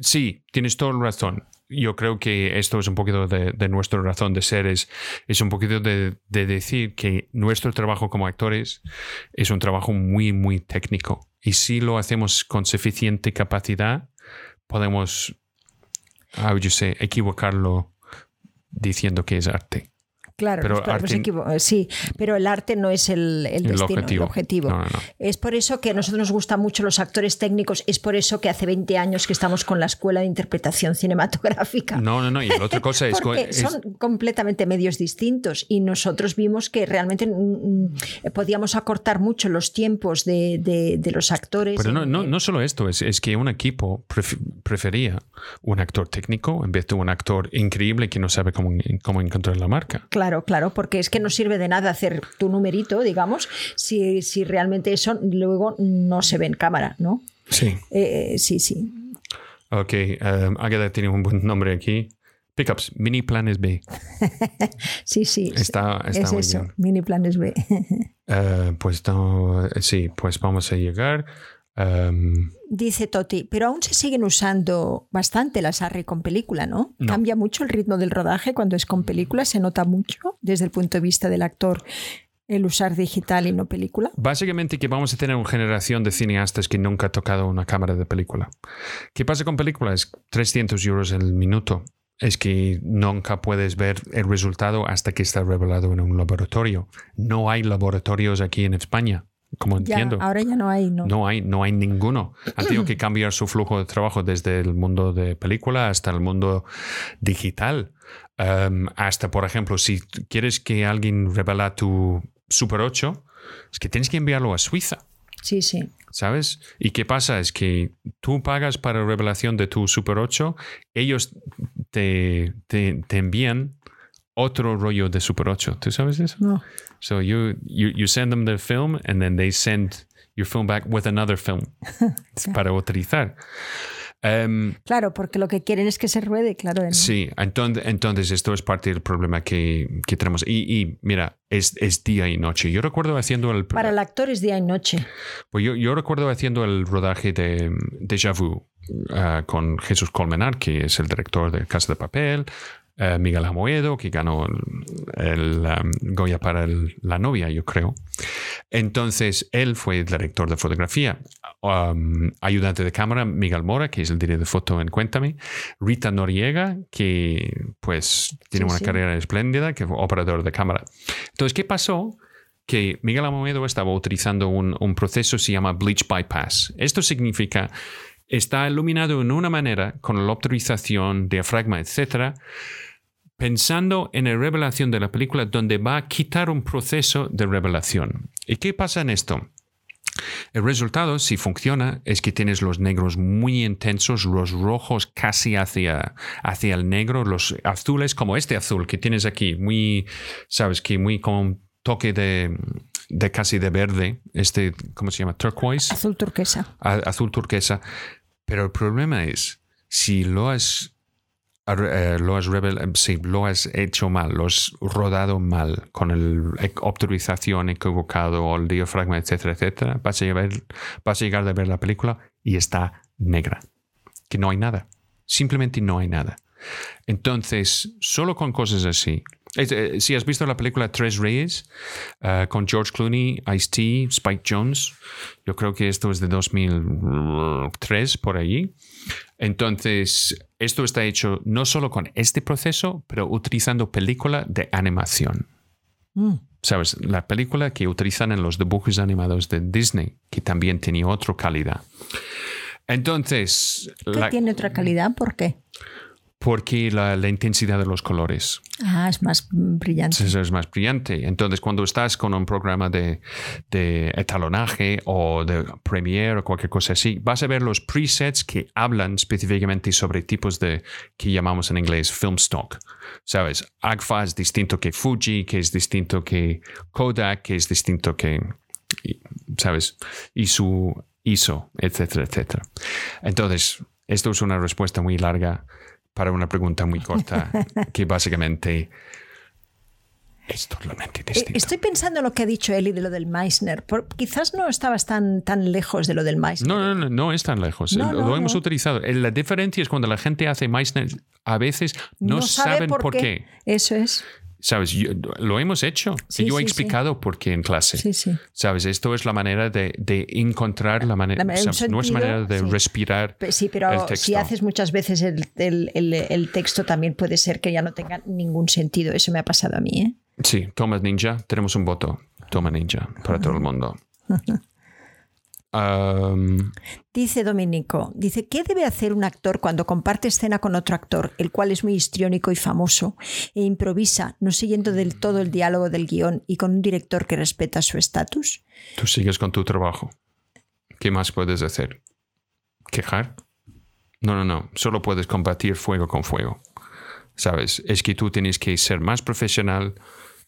Speaker 2: Sí, tienes toda la razón yo creo que esto es un poquito de, nuestra razón de ser, es, es un poquito de, decir que nuestro trabajo como actores es un trabajo muy, muy técnico. Y si lo hacemos con suficiente capacidad, podemos, how you say, equivocarlo diciendo que es arte.
Speaker 1: Claro, pero sí, pero el arte no es el, destino, el objetivo. Es por eso que a nosotros nos gustan mucho los actores técnicos, es por eso que hace 20 años que estamos con la Escuela de Interpretación Cinematográfica.
Speaker 2: No, no, no, y la otra cosa es...
Speaker 1: que son completamente medios distintos y nosotros vimos que realmente mm, mm, podíamos acortar mucho los tiempos de, los actores.
Speaker 2: Pero no, no, no solo esto, es, es que un equipo prefería un actor técnico en vez de un actor increíble que no sabe cómo, cómo encontrar la marca.
Speaker 1: Claro Claro, claro, porque es que no sirve de nada hacer tu numerito, digamos, si, si realmente eso luego no se ve en cámara, ¿no?
Speaker 2: Sí.
Speaker 1: Eh, sí, sí.
Speaker 2: Ok, um, Agatha tiene un buen nombre aquí. Pickups, mini planes B.
Speaker 1: sí, sí.
Speaker 2: Está, está
Speaker 1: es eso, mini planes B.
Speaker 2: uh, pues no, sí, pues vamos a llegar. Um,
Speaker 1: Dice Toti, pero aún se siguen usando bastante las ARRI con película, ¿no? Cambia mucho el ritmo del rodaje cuando es con película, se nota mucho desde el punto de vista del actor el usar digital y no película.
Speaker 2: Básicamente que vamos a tener una generación de cineastas que nunca ha tocado una cámara de película. ¿Qué pasa con películas? 300 euros el minuto. Es que nunca puedes ver el resultado hasta que está revelado en un laboratorio. No hay laboratorios aquí en España como entiendo.
Speaker 1: ahora ya no hay, ¿no?
Speaker 2: No hay, no hay ninguno. Han tenido que cambiar su flujo de trabajo desde el mundo de película hasta el mundo digital. Em, hasta, por ejemplo, si quieres que alguien revela tu Super 8, es que tienes que enviarlo a Suiza.
Speaker 1: Sí, sí.
Speaker 2: ¿Sabes? ¿Y qué pasa? Es que tú pagas para revelación de tu Super 8, ellos te, te, te envían otro rollo de Super 8. ¿Tú sabes eso?
Speaker 1: No.
Speaker 2: So you, you, you send them the film and then they send your film back with another film para utilizar.
Speaker 1: Um, claro, porque lo que quieren es que se ruede, claro.
Speaker 2: Sí, entonces, entonces esto es parte del problema que, que tenemos. Y, y, mira, es, es, día y noche. Yo recuerdo haciendo el...
Speaker 1: Para el actor es día y noche.
Speaker 2: Pues yo, yo recuerdo haciendo el rodaje de Déjà Vu uh, con Jesús Colmenar, que es el director de Casa de Papel, eh, Miguel Amoedo, que ganó el, um, Goya para la novia, yo creo. Entonces, él fue director de fotografía. Um, ayudante de cámara, Miguel Mora, que es el director de foto en Cuéntame. Rita Noriega, que pues tiene una carrera espléndida, que fue operador de cámara. Entonces, ¿qué pasó? que Miguel Amoedo estaba utilizando un, un, proceso que se llama bleach bypass. Esto significa está iluminado en una manera con la optimización, diafragma, etcétera, pensando en la revelación de la película donde va a quitar un proceso de revelación. ¿Y qué pasa en esto? El resultado, si funciona, es que tienes los negros muy intensos, los rojos casi hacia, hacia el negro, los azules como este azul que tienes aquí, muy, sabes, que muy con toque de, de casi de verde, este, ¿cómo se llama? Turquoise.
Speaker 1: Azul turquesa.
Speaker 2: azul turquesa. Pero el problema es, si lo has eh, lo, has sí, lo has hecho mal, lo has rodado mal con la optimización equivocado o el diafragma, etcétera, etcétera, vas a, llegar, vas a llegar a ver la película y está negra. Que no hay nada. Simplemente no hay nada. Entonces, solo con cosas así. Eh, si has visto la película Tres Reyes eh, con George Clooney, Ice-T, Spike Jones, yo creo que esto es de 2003 por allí. Entonces, esto está hecho no solo con este proceso, pero utilizando película de animación. Mm. ¿Sabes? La película que utilizan en los dibujos animados de Disney, que también tenía otra calidad. Entonces...
Speaker 1: ¿Qué tiene otra calidad? ¿Por qué?
Speaker 2: Porque la, intensidad de los colores.
Speaker 1: Ah, es más brillante.
Speaker 2: Es, más brillante. Entonces, cuando estás con un programa de, de, etalonaje o de Premiere o cualquier cosa así, vas a ver los presets que hablan específicamente sobre tipos de que llamamos en inglés film stock. ¿Sabes? Agfa es distinto que Fuji, que es distinto que Kodak, que es distinto que, ¿sabes? Y su ISO, etcétera, etcétera. Entonces, esto es una respuesta muy larga para una pregunta muy corta, que básicamente es totalmente eh, distinto.
Speaker 1: Estoy pensando en lo que ha dicho Eli de lo del Meissner. quizás no estabas tan, tan lejos de lo del Meissner.
Speaker 2: No, no, no, no es tan lejos. lo hemos utilizado. La diferencia es cuando la gente hace Meissner, a veces no, saben por, qué.
Speaker 1: Eso es.
Speaker 2: ¿Sabes? lo hemos hecho. y yo he explicado por qué en clase. ¿Sabes? Esto es la manera de, encontrar la manera. no es manera de respirar.
Speaker 1: Sí, pero si haces muchas veces el, el, texto, también puede ser que ya no tenga ningún sentido. Eso me ha pasado a mí. ¿eh?
Speaker 2: Sí, Toma Ninja. Tenemos un voto. Toma Ninja para todo el mundo.
Speaker 1: dice Dominico, dice, ¿qué debe hacer un actor cuando comparte escena con otro actor, el cual es muy histriónico y famoso, e improvisa, no siguiendo del todo el diálogo del guion y con un director que respeta su estatus?
Speaker 2: Tú sigues con tu trabajo. ¿Qué más puedes hacer? ¿Quejar? No, no, no. Solo puedes combatir fuego con fuego. ¿Sabes? Es que tú tienes que ser más profesional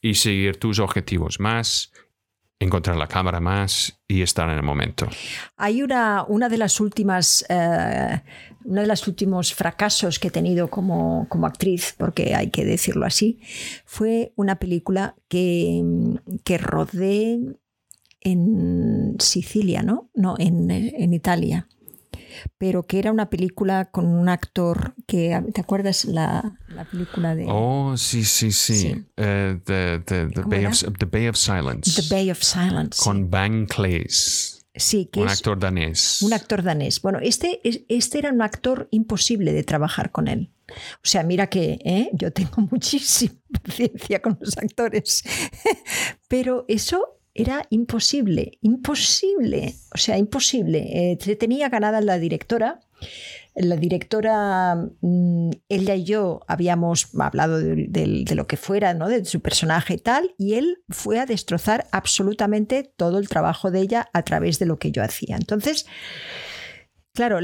Speaker 2: y seguir tus objetivos más encontrar la cámara más y estar en el momento.
Speaker 1: Hay una, una de las últimas, eh, de los últimos fracasos que he tenido como, como, actriz, porque hay que decirlo así, fue una película que, que rodé en Sicilia, ¿no? No, en, en Italia pero que era una película con un actor que, ¿te acuerdas la, la película de...
Speaker 2: Oh, sí, sí, sí. Eh, the, the, the, Bay of, the, Bay of, Silence.
Speaker 1: The Bay of Silence.
Speaker 2: Con Bang Clays.
Speaker 1: Sí, que
Speaker 2: un actor danés.
Speaker 1: Un actor danés. Bueno, este, este era un actor imposible de trabajar con él. O sea, mira que ¿eh? yo tengo muchísima paciencia con los actores, pero eso era imposible, imposible, o sea, imposible. Eh, tenía ganada la directora. La directora, mm, ella y yo habíamos hablado de, de, lo que fuera, ¿no? de su personaje y tal, y él fue a destrozar absolutamente todo el trabajo de ella a través de lo que yo hacía. Entonces, Claro,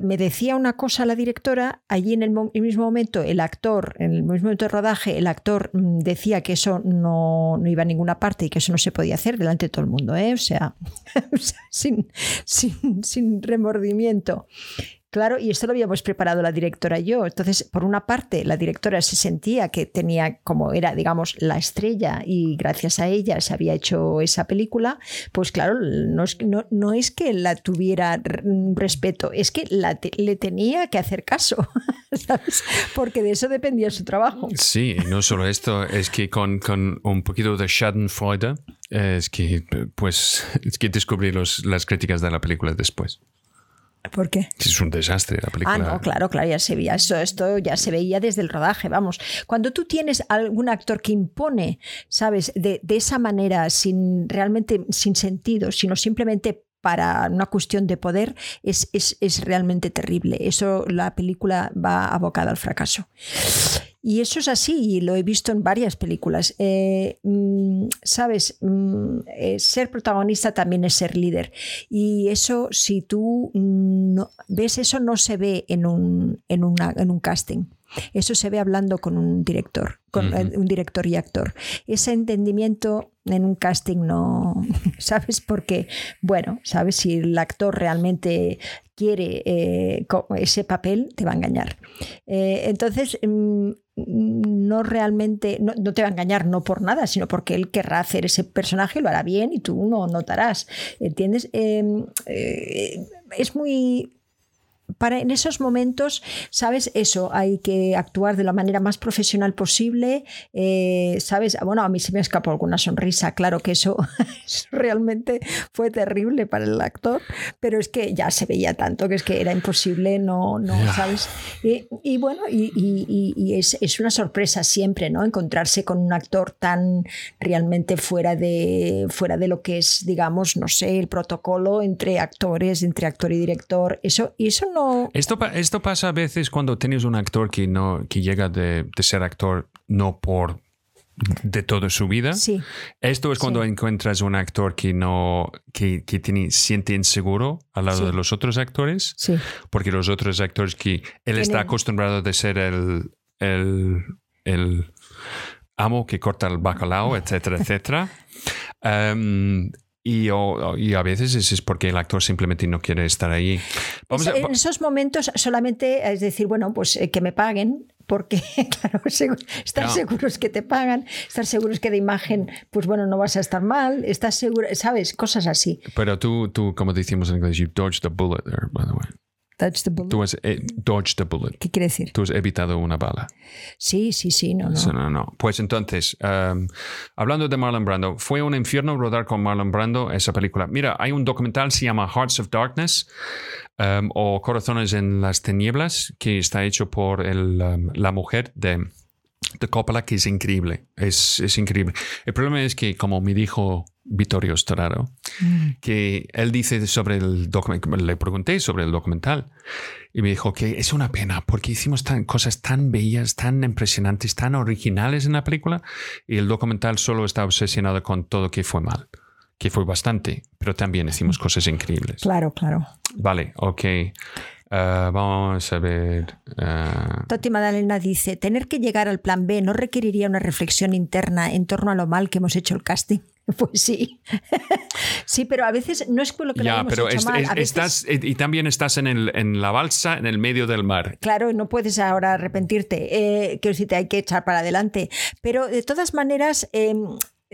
Speaker 1: me decía una cosa la directora, allí en el, mismo momento el actor, en el mismo momento de rodaje, el actor mm, decía que eso no, iba a ninguna parte y que eso no se podía hacer delante de todo el mundo, ¿eh? o sea, sin, sin, sin remordimiento. Claro, y esto lo habíamos preparado la directora y yo. Entonces, por una parte, la directora se sentía que tenía, como era, digamos, la estrella y gracias a ella se había hecho esa película, pues claro, no es, no, es que la tuviera respeto, es que le tenía que hacer caso, ¿sabes? Porque de eso dependía su trabajo.
Speaker 2: Sí, no solo esto, es que con, con un poquito de Schadenfreude, es que, pues, es que descubrí los, las críticas de la película después.
Speaker 1: ¿Por qué?
Speaker 2: Es un desastre la película.
Speaker 1: Ah, no, claro, claro, ya se veía eso, esto ya se veía desde el rodaje, vamos. Cuando tú tienes algún actor que impone, ¿sabes? De, esa manera, sin realmente sin sentido, sino simplemente para una cuestión de poder, es, es, es realmente terrible. Eso la película va abocada al fracaso. Y eso es así, y lo he visto en varias películas. Eh, mm, Sabes, mm, eh, ser protagonista también es ser líder. Y eso, si tú no, ves, eso no se ve en un, en una- en un casting. Eso se ve hablando con un director, con eh, un director y actor. Ese entendimiento en un casting no, ¿sabes? Porque, bueno, ¿sabes? Si el actor realmente quiere eh, ese papel, te va a engañar. Eh, entonces, mm, no realmente, no, no te va a engañar no por nada, sino porque él querrá hacer ese personaje, lo hará bien y tú no notarás. ¿Entiendes? Eh, eh, es muy para en esos momentos, ¿sabes? Eso, hay que actuar de la manera más profesional posible, eh, ¿sabes? Bueno, a mí se me escapó alguna sonrisa, claro que eso, eso realmente fue terrible para el actor, pero es que ya se veía tanto que es que era imposible, no, no. ¿sabes? Y, y bueno, y, y- y- y es, es una sorpresa siempre, ¿no? Encontrarse con un actor tan realmente fuera de, fuera de lo que es, digamos, no sé, el protocolo entre actores, entre actor y director, eso, y eso no...
Speaker 2: Esto, esto pasa a veces cuando tienes un actor que, no, que llega de, de ser actor no por de toda su vida.
Speaker 1: Sí.
Speaker 2: Esto es cuando
Speaker 1: Sí.
Speaker 2: encuentras un actor que no que, que tiene, siente inseguro al lado
Speaker 1: Sí.
Speaker 2: de los otros actores, porque los otros actores que él está
Speaker 1: Tienen-
Speaker 2: acostumbrado de ser el, el, el amo que corta el bacalao, etcétera, etcétera. Um, y, o- y a veces es, es porque el actor simplemente no quiere estar ahí. Vamos a-
Speaker 1: en esos momentos solamente es decir, bueno, pues eh, que me paguen, porque, claro, estar
Speaker 2: No.
Speaker 1: seguros que te pagan, estar seguros que de imagen, pues bueno, no vas a estar mal, estás seguro, ¿sabes? Cosas así.
Speaker 2: pero tú, tú, como decimos en inglés, you dodged the bullet there, by the way.
Speaker 1: The bullet.
Speaker 2: Tú has eh, dodged the bullet.
Speaker 1: ¿Qué quiere decir?
Speaker 2: Tú has evitado una bala.
Speaker 1: Sí, sí, sí, no, no.
Speaker 2: No, no. Pues entonces, um, hablando de Marlon Brando, fue un infierno rodar con Marlon Brando esa película. Mira, hay un documental, se llama Hearts of Darkness um, o Corazones en las Tinieblas, que está hecho por el, um, la mujer de, de Coppola, que es increíble. Es, es increíble. El problema es que, como me dijo Vittorio Storaro, que él dice sobre el documental, le pregunté sobre el documental y me dijo que es una pena porque hicimos tan, cosas tan bellas, tan impresionantes, tan originales en la película y el documental solo está obsesionado con todo que fue mal, que fue bastante, pero también hicimos cosas increíbles.
Speaker 1: Claro, claro.
Speaker 2: Vale, ok. Ah, vamos a ver. ah,
Speaker 1: Toti Madalena dice, tener que llegar al plan B no requeriría una reflexión interna en torno a lo mal que hemos hecho el casting. Pues sí. sí, pero a veces no es por lo que lo
Speaker 2: ya,
Speaker 1: hayamos
Speaker 2: pero
Speaker 1: hecho
Speaker 2: es-
Speaker 1: mal.
Speaker 2: es-
Speaker 1: a veces-
Speaker 2: estás, eh, y también estás en, el, en la balsa, en el medio del mar.
Speaker 1: Claro, no puedes ahora arrepentirte. Eh, quiero decirte, hay que echar para adelante. Pero de todas maneras, eh,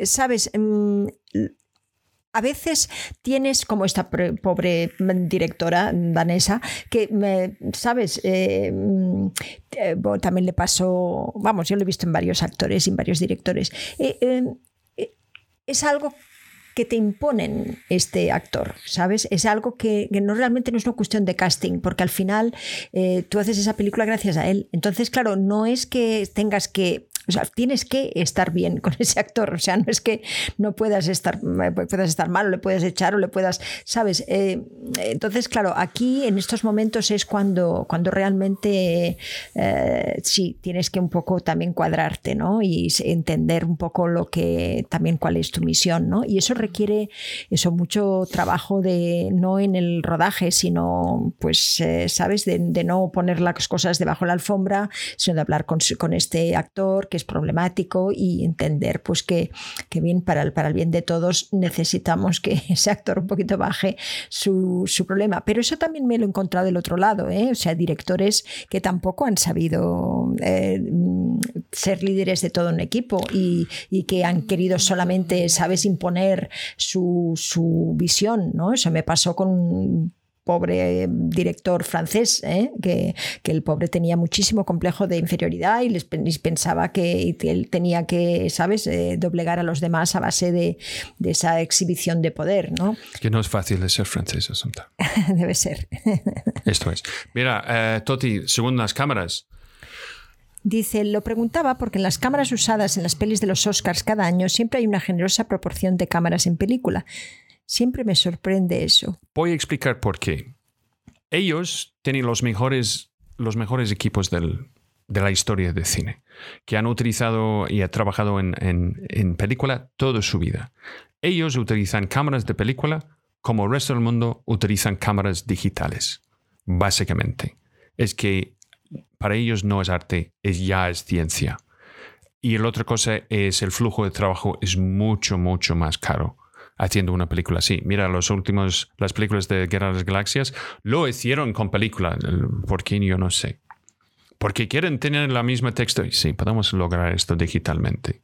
Speaker 1: sabes, Mm, a veces tienes como esta pobre directora danesa que, me- sabes, Eh, mm, eh, bueno, también le pasó, vamos, yo lo he visto en varios actores y en varios directores. Eh, es algo que te imponen este actor, ¿sabes? Es algo que, que no realmente no es una cuestión de casting, porque al final eh, tú haces esa película gracias a él. Entonces, claro, no es que tengas que o sea, tienes que estar bien con ese actor. O sea, no es que no puedas estar, puedas estar mal o le puedas echar o le puedas, ¿sabes? Eh, entonces, claro, aquí en estos momentos es cuando, cuando realmente eh, sí, tienes que un poco también cuadrarte, ¿no? Y entender un poco lo que también cuál es tu misión, ¿no? Y eso requiere eso mucho trabajo de no en el rodaje, sino pues, eh, ¿sabes? De, de, no poner las cosas debajo de la alfombra, sino de hablar con, con este actor que es problemático y entender pues que, que bien para el, para el bien de todos necesitamos que ese actor un poquito baje su, su problema. Pero eso también me lo he encontrado del otro lado, ¿eh? o sea, directores que tampoco han sabido eh, ser líderes de todo un equipo y, y, que han querido solamente, sabes, imponer su, su visión, ¿no? Eso me pasó con pobre director francés, ¿eh? que, que, el pobre tenía muchísimo complejo de inferioridad y les pensaba que él tenía que, ¿sabes?, eh, doblegar a los demás a base de, de, esa exhibición de poder, ¿no?
Speaker 2: Que no es fácil de ser francés, Asunta.
Speaker 1: Debe ser.
Speaker 2: Esto es. Mira, eh, Toti, según las cámaras,
Speaker 1: Dice, lo preguntaba porque en las cámaras usadas en las pelis de los Oscars cada año siempre hay una generosa proporción de cámaras en película. Siempre me sorprende eso.
Speaker 2: Voy a explicar por qué. Ellos tienen los mejores, los mejores equipos de la historia del cine, que han utilizado y han trabajado en, en película toda su vida. Ellos utilizan cámaras de película como el resto del mundo utilizan cámaras digitales, básicamente. Es que para ellos no es arte, es ya es ciencia. Y la otra cosa es el flujo de trabajo es mucho, mucho más caro haciendo una película así. Mira, los últimos, las películas de Guerra de las Galaxias lo hicieron con película. ¿Por qué? Yo no sé. Porque quieren tener la misma texto. Sí, podemos lograr esto digitalmente.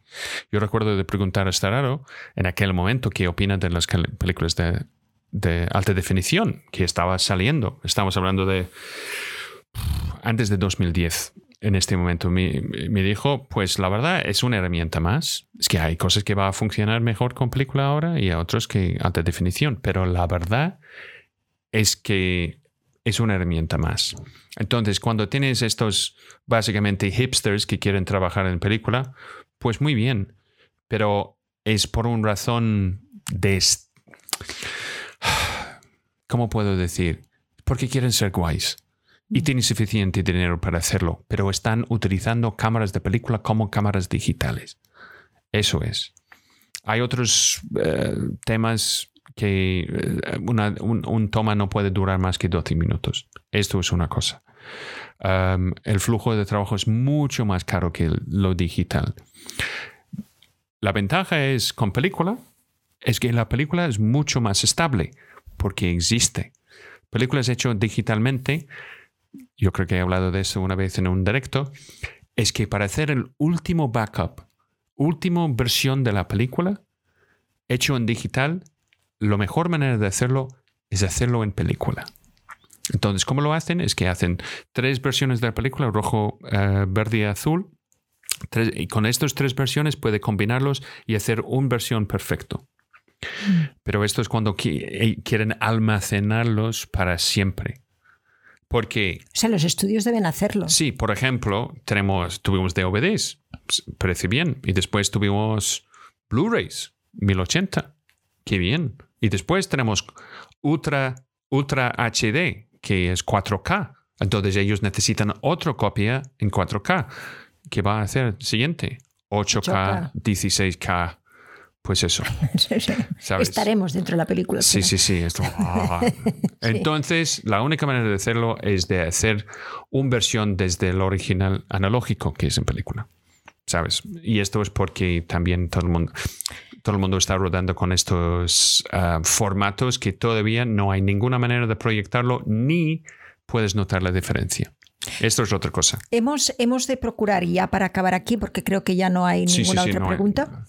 Speaker 2: Yo recuerdo de preguntar a Stararo en aquel momento qué opina de las películas de, de alta definición que estaba saliendo. Estamos hablando de antes de 2010 en este momento me, dijo, pues la verdad es una herramienta más. Es que hay cosas que va a funcionar mejor con película ahora y otras que alta definición, pero la verdad es que es una herramienta más. Entonces, cuando tienes estos básicamente hipsters que quieren trabajar en película, pues muy bien, pero es por una razón de... ¿Cómo puedo decir? Porque quieren ser guays y tienen suficiente dinero para hacerlo, pero están utilizando cámaras de película como cámaras digitales. Eso es. Hay otros eh, temas que eh, un, toma no puede durar más que 12 minutos. Esto es una cosa. el flujo de trabajo es mucho más caro que lo digital. La ventaja es con película, es que la película es mucho más estable porque existe. Películas hechas digitalmente yo creo que he hablado de eso una vez en un directo, es que para hacer el último backup, última versión de la película, hecho en digital, la mejor manera de hacerlo es hacerlo en película. Entonces, ¿cómo lo hacen? Es que hacen tres versiones de la película, rojo, eh, verde y azul. y con estas tres versiones puede combinarlos y hacer una versión perfecto. Mm. Pero esto es cuando eh, quieren almacenarlos para siempre. Porque...
Speaker 1: O sea, los estudios deben hacerlo.
Speaker 2: Sí, por ejemplo, tenemos, tuvimos DVDs, parece bien, y después tuvimos Blu-rays, 1080, qué bien. Y después tenemos Ultra, Ultra HD, que es 4K. Entonces ellos necesitan otra copia en 4K, que va a hacer siguiente, 8K. 16K pues eso.
Speaker 1: Estaremos dentro de la película.
Speaker 2: Sí, sí, sí, ah. Entonces, la única manera de hacerlo es de hacer una versión desde el original analógico que es en película. ¿Sabes? Y esto es porque también todo el mundo, todo el mundo está rodando con estos ah, formatos que todavía no hay ninguna manera de proyectarlo ni puedes notar la diferencia. Esto es otra cosa.
Speaker 1: Hemos, hemos de procurar, ya para acabar aquí, porque creo que ya no hay ninguna otra pregunta.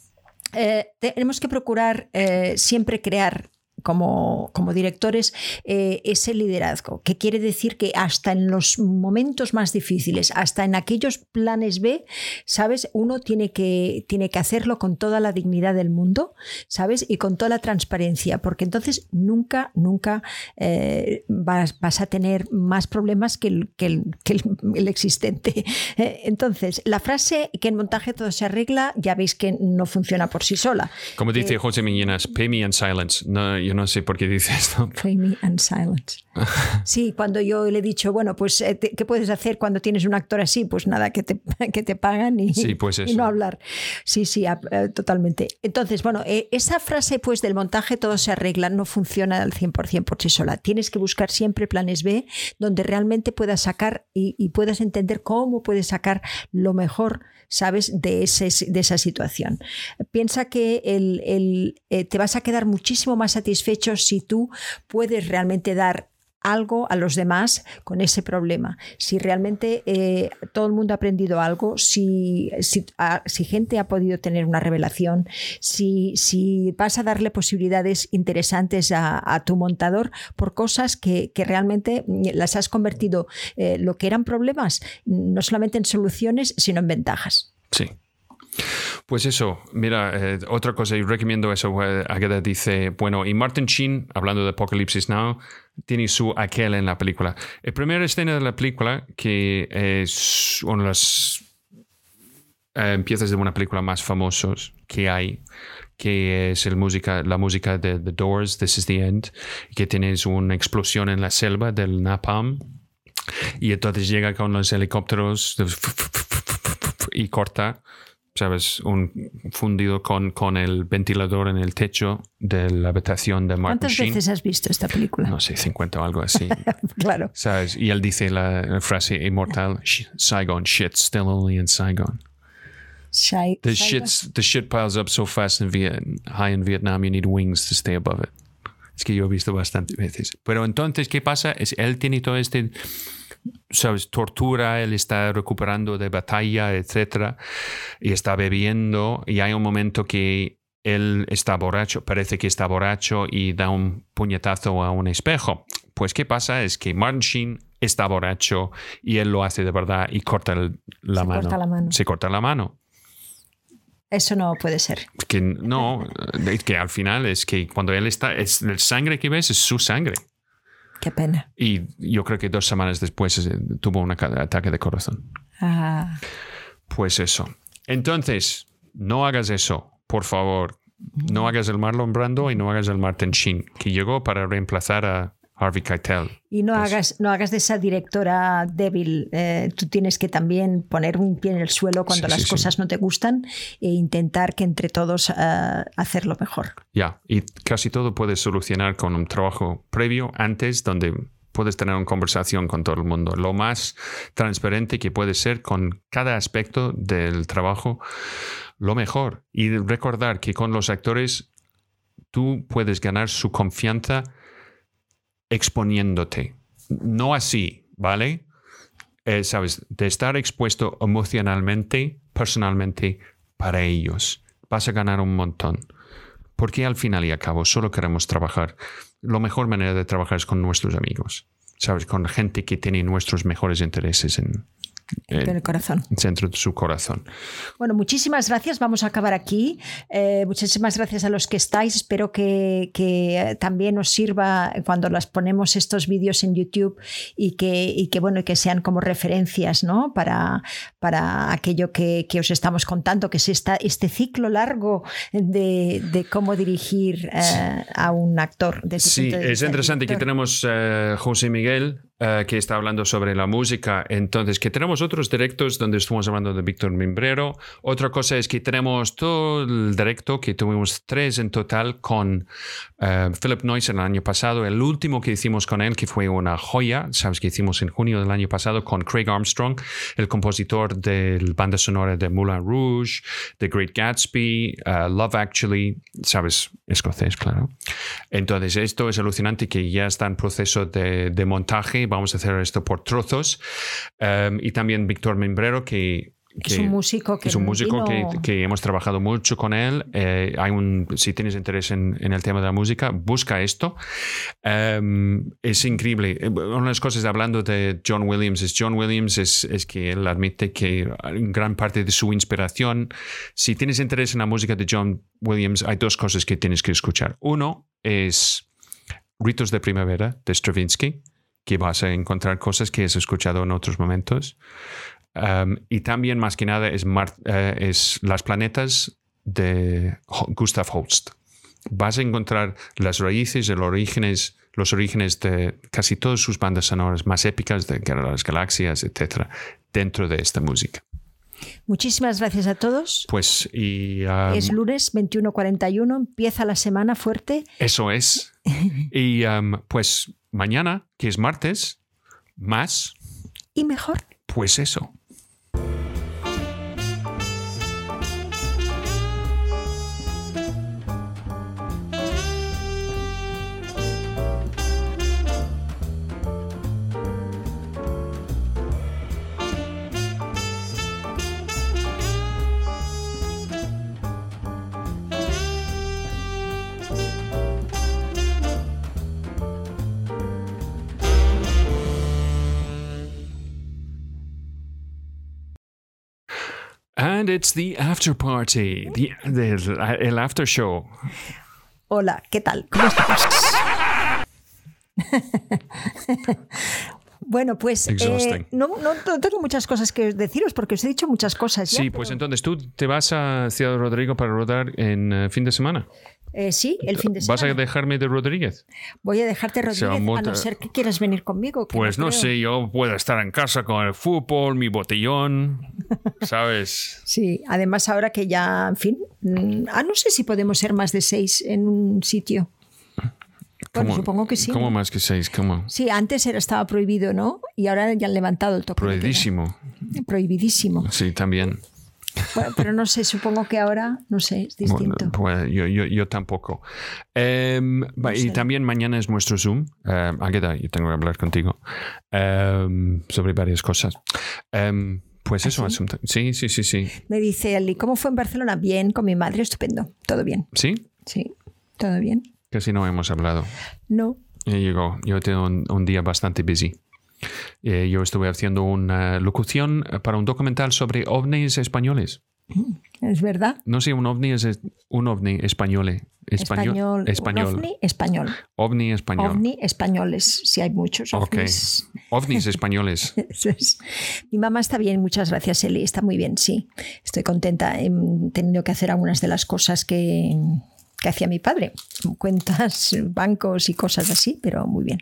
Speaker 1: Eh, tenemos que procurar eh, siempre crear como, como directores eh, ese liderazgo, que quiere decir que hasta en los momentos más difíciles, hasta en aquellos planes B, ¿sabes? Uno tiene que, tiene que hacerlo con toda la dignidad del mundo, ¿sabes? Y con toda la transparencia, porque entonces nunca, nunca eh, vas, a tener más problemas que el, que el, existente. Eh, entonces, la frase que en montaje todo se arregla, ya veis que no funciona por sí sola.
Speaker 2: Como dice José Miñinas, pay me in silence. No, no sé por qué dice esto.
Speaker 1: Play me and silence. Sí, cuando yo le he dicho, bueno, pues, eh, ¿qué puedes hacer cuando tienes un actor así? Pues nada, que te, que te pagan y,
Speaker 2: pues
Speaker 1: no hablar. Sí, sí, eh, totalmente. Entonces, bueno, eh, esa frase pues del montaje todo se arregla no funciona al 100% por sí sola. Tienes que buscar siempre planes B donde realmente puedas sacar y, y puedas entender cómo puedes sacar lo mejor ¿sabes?, de, ese, de esa situación. Piensa que el, eh, te vas a quedar muchísimo más satisfecho si tú puedes realmente dar algo a los demás con ese problema. Si realmente eh, todo el mundo ha aprendido algo, si, si, gente ha podido tener una revelación, si, si vas a darle posibilidades interesantes a, tu montador por cosas que, realmente las has convertido eh, lo que eran problemas, no solamente en soluciones, sino en ventajas.
Speaker 2: Sí. Pues eso, mira, eh, otra cosa, y recomiendo eso. Agatha dice, bueno, y Martin Sheen, hablando de Apocalypse Now, tiene su aquel en la película. La primera escena de la película, que es una de las eh, piezas de una película más famosas que hay, que es el música, la música de The Doors, This is the End, que tienes una explosión en la selva del Napalm Y entonces llega con los helicópteros y corta, ¿sabes? Un fundido con, con el ventilador en el techo de la habitación de Martin
Speaker 1: ¿Cuántas
Speaker 2: Sheen.
Speaker 1: veces has visto esta película?
Speaker 2: No sé, 50 o algo así.
Speaker 1: claro.
Speaker 2: ¿Sabes? Y él dice la, la frase inmortal, "Sh- Saigon shit, still only in Saigon.
Speaker 1: Shai-
Speaker 2: The, shit's, the shit piles up so fast in Viet, high in Vietnam, you need wings to stay above it. Es que yo he visto bastantes veces. Pero entonces, ¿qué pasa? Es él tiene todo este, ¿sabes? Tortura, él está recuperando de batalla, etcétera, y está bebiendo, y hay un momento que él está borracho, parece que está borracho y da un puñetazo a un espejo. Pues, ¿qué pasa? Es que Martin Sheen está borracho y él lo hace de verdad y corta el- la
Speaker 1: Se
Speaker 2: mano.
Speaker 1: corta la mano.
Speaker 2: Se corta la mano
Speaker 1: Eso no puede ser.
Speaker 2: que no, es que al final es que cuando él está, es el sangre que ves es su sangre.
Speaker 1: Qué pena.
Speaker 2: Y yo creo que dos semanas después eh, tuvo un ataque de corazón.
Speaker 1: Ah,
Speaker 2: Pues eso. Entonces, no hagas eso, por favor. No hagas el Marlon Brando y no hagas el Martin Sheen, que llegó para reemplazar a Harvey Keitel.
Speaker 1: y no,
Speaker 2: Pues-
Speaker 1: hagas, no hagas de esa directora débil. Eh, tú tienes que también poner un pie en el suelo cuando
Speaker 2: Sí,
Speaker 1: las
Speaker 2: sí, sí.
Speaker 1: cosas no te gustan e intentar que entre todos eh, hacerlo mejor.
Speaker 2: Ya, y casi todo puedes solucionar con un trabajo previo, antes, donde puedes tener una conversación con todo el mundo. Lo más transparente que puede ser con cada aspecto del trabajo, lo mejor. Y recordar que con los actores tú puedes ganar su confianza exponiéndote. No así, ¿vale? Eh, Sabes, de estar expuesto emocionalmente, personalmente, para ellos. Vas a ganar un montón. Porque al final y al cabo solo queremos trabajar. La mejor manera de trabajar es con nuestros amigos. ¿Sabes? Con gente que tiene nuestros mejores intereses en,
Speaker 1: En
Speaker 2: en
Speaker 1: el corazón.
Speaker 2: el centro de su corazón.
Speaker 1: Bueno, muchísimas gracias. Vamos a acabar aquí. Eh, muchísimas gracias a los que estáis. Espero que, que, eh, también os sirva cuando las ponemos estos vídeos en YouTube y que, y que, bueno, y que sean como referencias ¿no? para, para aquello que, que os estamos contando, que es esta, este ciclo largo de, de cómo dirigir eh, a un actor. desde
Speaker 2: Sí, es interesante que
Speaker 1: director.
Speaker 2: tenemos eh, José Miguel eh, que está hablando sobre la música. Entonces, que tenemos otros directos donde estamos hablando de Víctor Mimbrero. Otra cosa es que tenemos todo el directo, que tuvimos tres en total con eh, Philip Noyce el año pasado. El último que hicimos con él, que fue una joya, sabes que hicimos en junio del año pasado con Craig Armstrong, el compositor de la banda sonora de Moulin Rouge, The Great Gatsby, eh, Love Actually, sabes, escocés, claro. Entonces, esto es alucinante que ya está en proceso de, de montaje. Vamos a hacer esto por trozos. Um, y también Víctor Membrero, que,
Speaker 1: Es un músico que
Speaker 2: es un músico que, que hemos trabajado mucho con él. Eh, hay un, si tienes interés en, en el tema de la música, busca esto. Um, es increíble. Eh, Una de las cosas hablando de John Williams es John Williams es, es que él admite que gran parte de su inspiración, si tienes interés en la música de John Williams, hay dos cosas que tienes que escuchar. Uno es Ritos de Primavera de Stravinsky, que vas a encontrar cosas que has escuchado en otros momentos. Um, y también, más que nada, es, Mar- eh, es Las Planetas de Gustav Holst. Vas a encontrar las raíces, el orígenes, los orígenes de casi todas sus bandas sonoras más épicas, de Guerra de las Galaxias, etcétera, dentro de esta música.
Speaker 1: Muchísimas gracias a todos.
Speaker 2: Pues, y um,
Speaker 1: es lunes 21.41, empieza la semana fuerte.
Speaker 2: eso es. Y um, pues mañana, que es martes, más,
Speaker 1: y mejor.
Speaker 2: pues eso. It's the after party, the, el after show.
Speaker 1: Hola, ¿qué tal? ¿Cómo estamos? bueno, pues eh, no, no- no tengo muchas cosas que deciros porque os he dicho muchas cosas. ya,
Speaker 2: Sí, pues entonces tú te vas a Ciudad Rodrigo para rodar en eh, fin de semana.
Speaker 1: Eh, sí, el fin de semana.
Speaker 2: ¿Vas a dejarme de Rodríguez?
Speaker 1: Voy a dejarte Rodríguez, a no ser que quieras venir conmigo.
Speaker 2: Pues no, sé, yo puedo estar en casa con el fútbol, mi botellón, ¿sabes?
Speaker 1: sí, además ahora que ya, en fin, mm, ah, no sé si podemos ser más de seis en un sitio. Bueno, supongo que sí.
Speaker 2: ¿Cómo más que seis? ¿Cómo?
Speaker 1: Sí, antes era, estaba prohibido, ¿no? Y ahora ya han levantado el toque.
Speaker 2: Prohibidísimo.
Speaker 1: Prohibidísimo.
Speaker 2: Sí, también.
Speaker 1: Pero no sé, supongo que ahora, no sé, es distinto.
Speaker 2: pues yo, yo, yo, tampoco. Em, y también mañana es nuestro Zoom. Uh, yo tengo que hablar contigo em, sobre varias cosas. pues ¿Ah, eso, sí? sí, sí, sí,
Speaker 1: Me dice Eli, ¿cómo fue en Barcelona? Bien, con mi madre, estupendo, todo bien.
Speaker 2: ¿Sí?
Speaker 1: Sí, todo bien.
Speaker 2: Casi no hemos hablado.
Speaker 1: No.
Speaker 2: Yo, yo tengo un, día bastante busy. Eh, yo estuve haciendo una locución para un documental sobre ovnis españoles.
Speaker 1: Mm, ¿Es verdad?
Speaker 2: No sé, un ovni es un ovni español. Español.
Speaker 1: Español. ovni español.
Speaker 2: Ovni español.
Speaker 1: Ovni españoles, si hay muchos ovnis.
Speaker 2: Ovnis españoles.
Speaker 1: Mi mamá está bien, muchas gracias, Eli. Está muy bien, sí. Estoy contenta. He tenido que hacer algunas de las cosas que, que hacía mi padre, cuentas, bancos y cosas así, pero muy bien.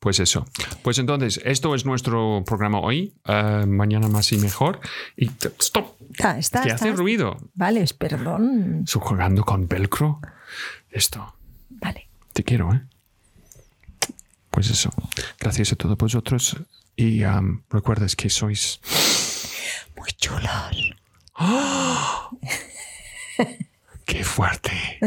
Speaker 2: Pues eso. Pues entonces, esto es nuestro programa hoy. Eh, mañana más y mejor. Y stop.
Speaker 1: Está,
Speaker 2: ¿Qué hace ruido?
Speaker 1: Vale, perdón.
Speaker 2: ¿Estoy jugando con velcro? Esto.
Speaker 1: Vale.
Speaker 2: Te quiero, ¿eh? Pues eso. Gracias a todos vosotros. Y um, recuerdes que sois
Speaker 1: muy chulos.
Speaker 2: ¡Qué fuerte!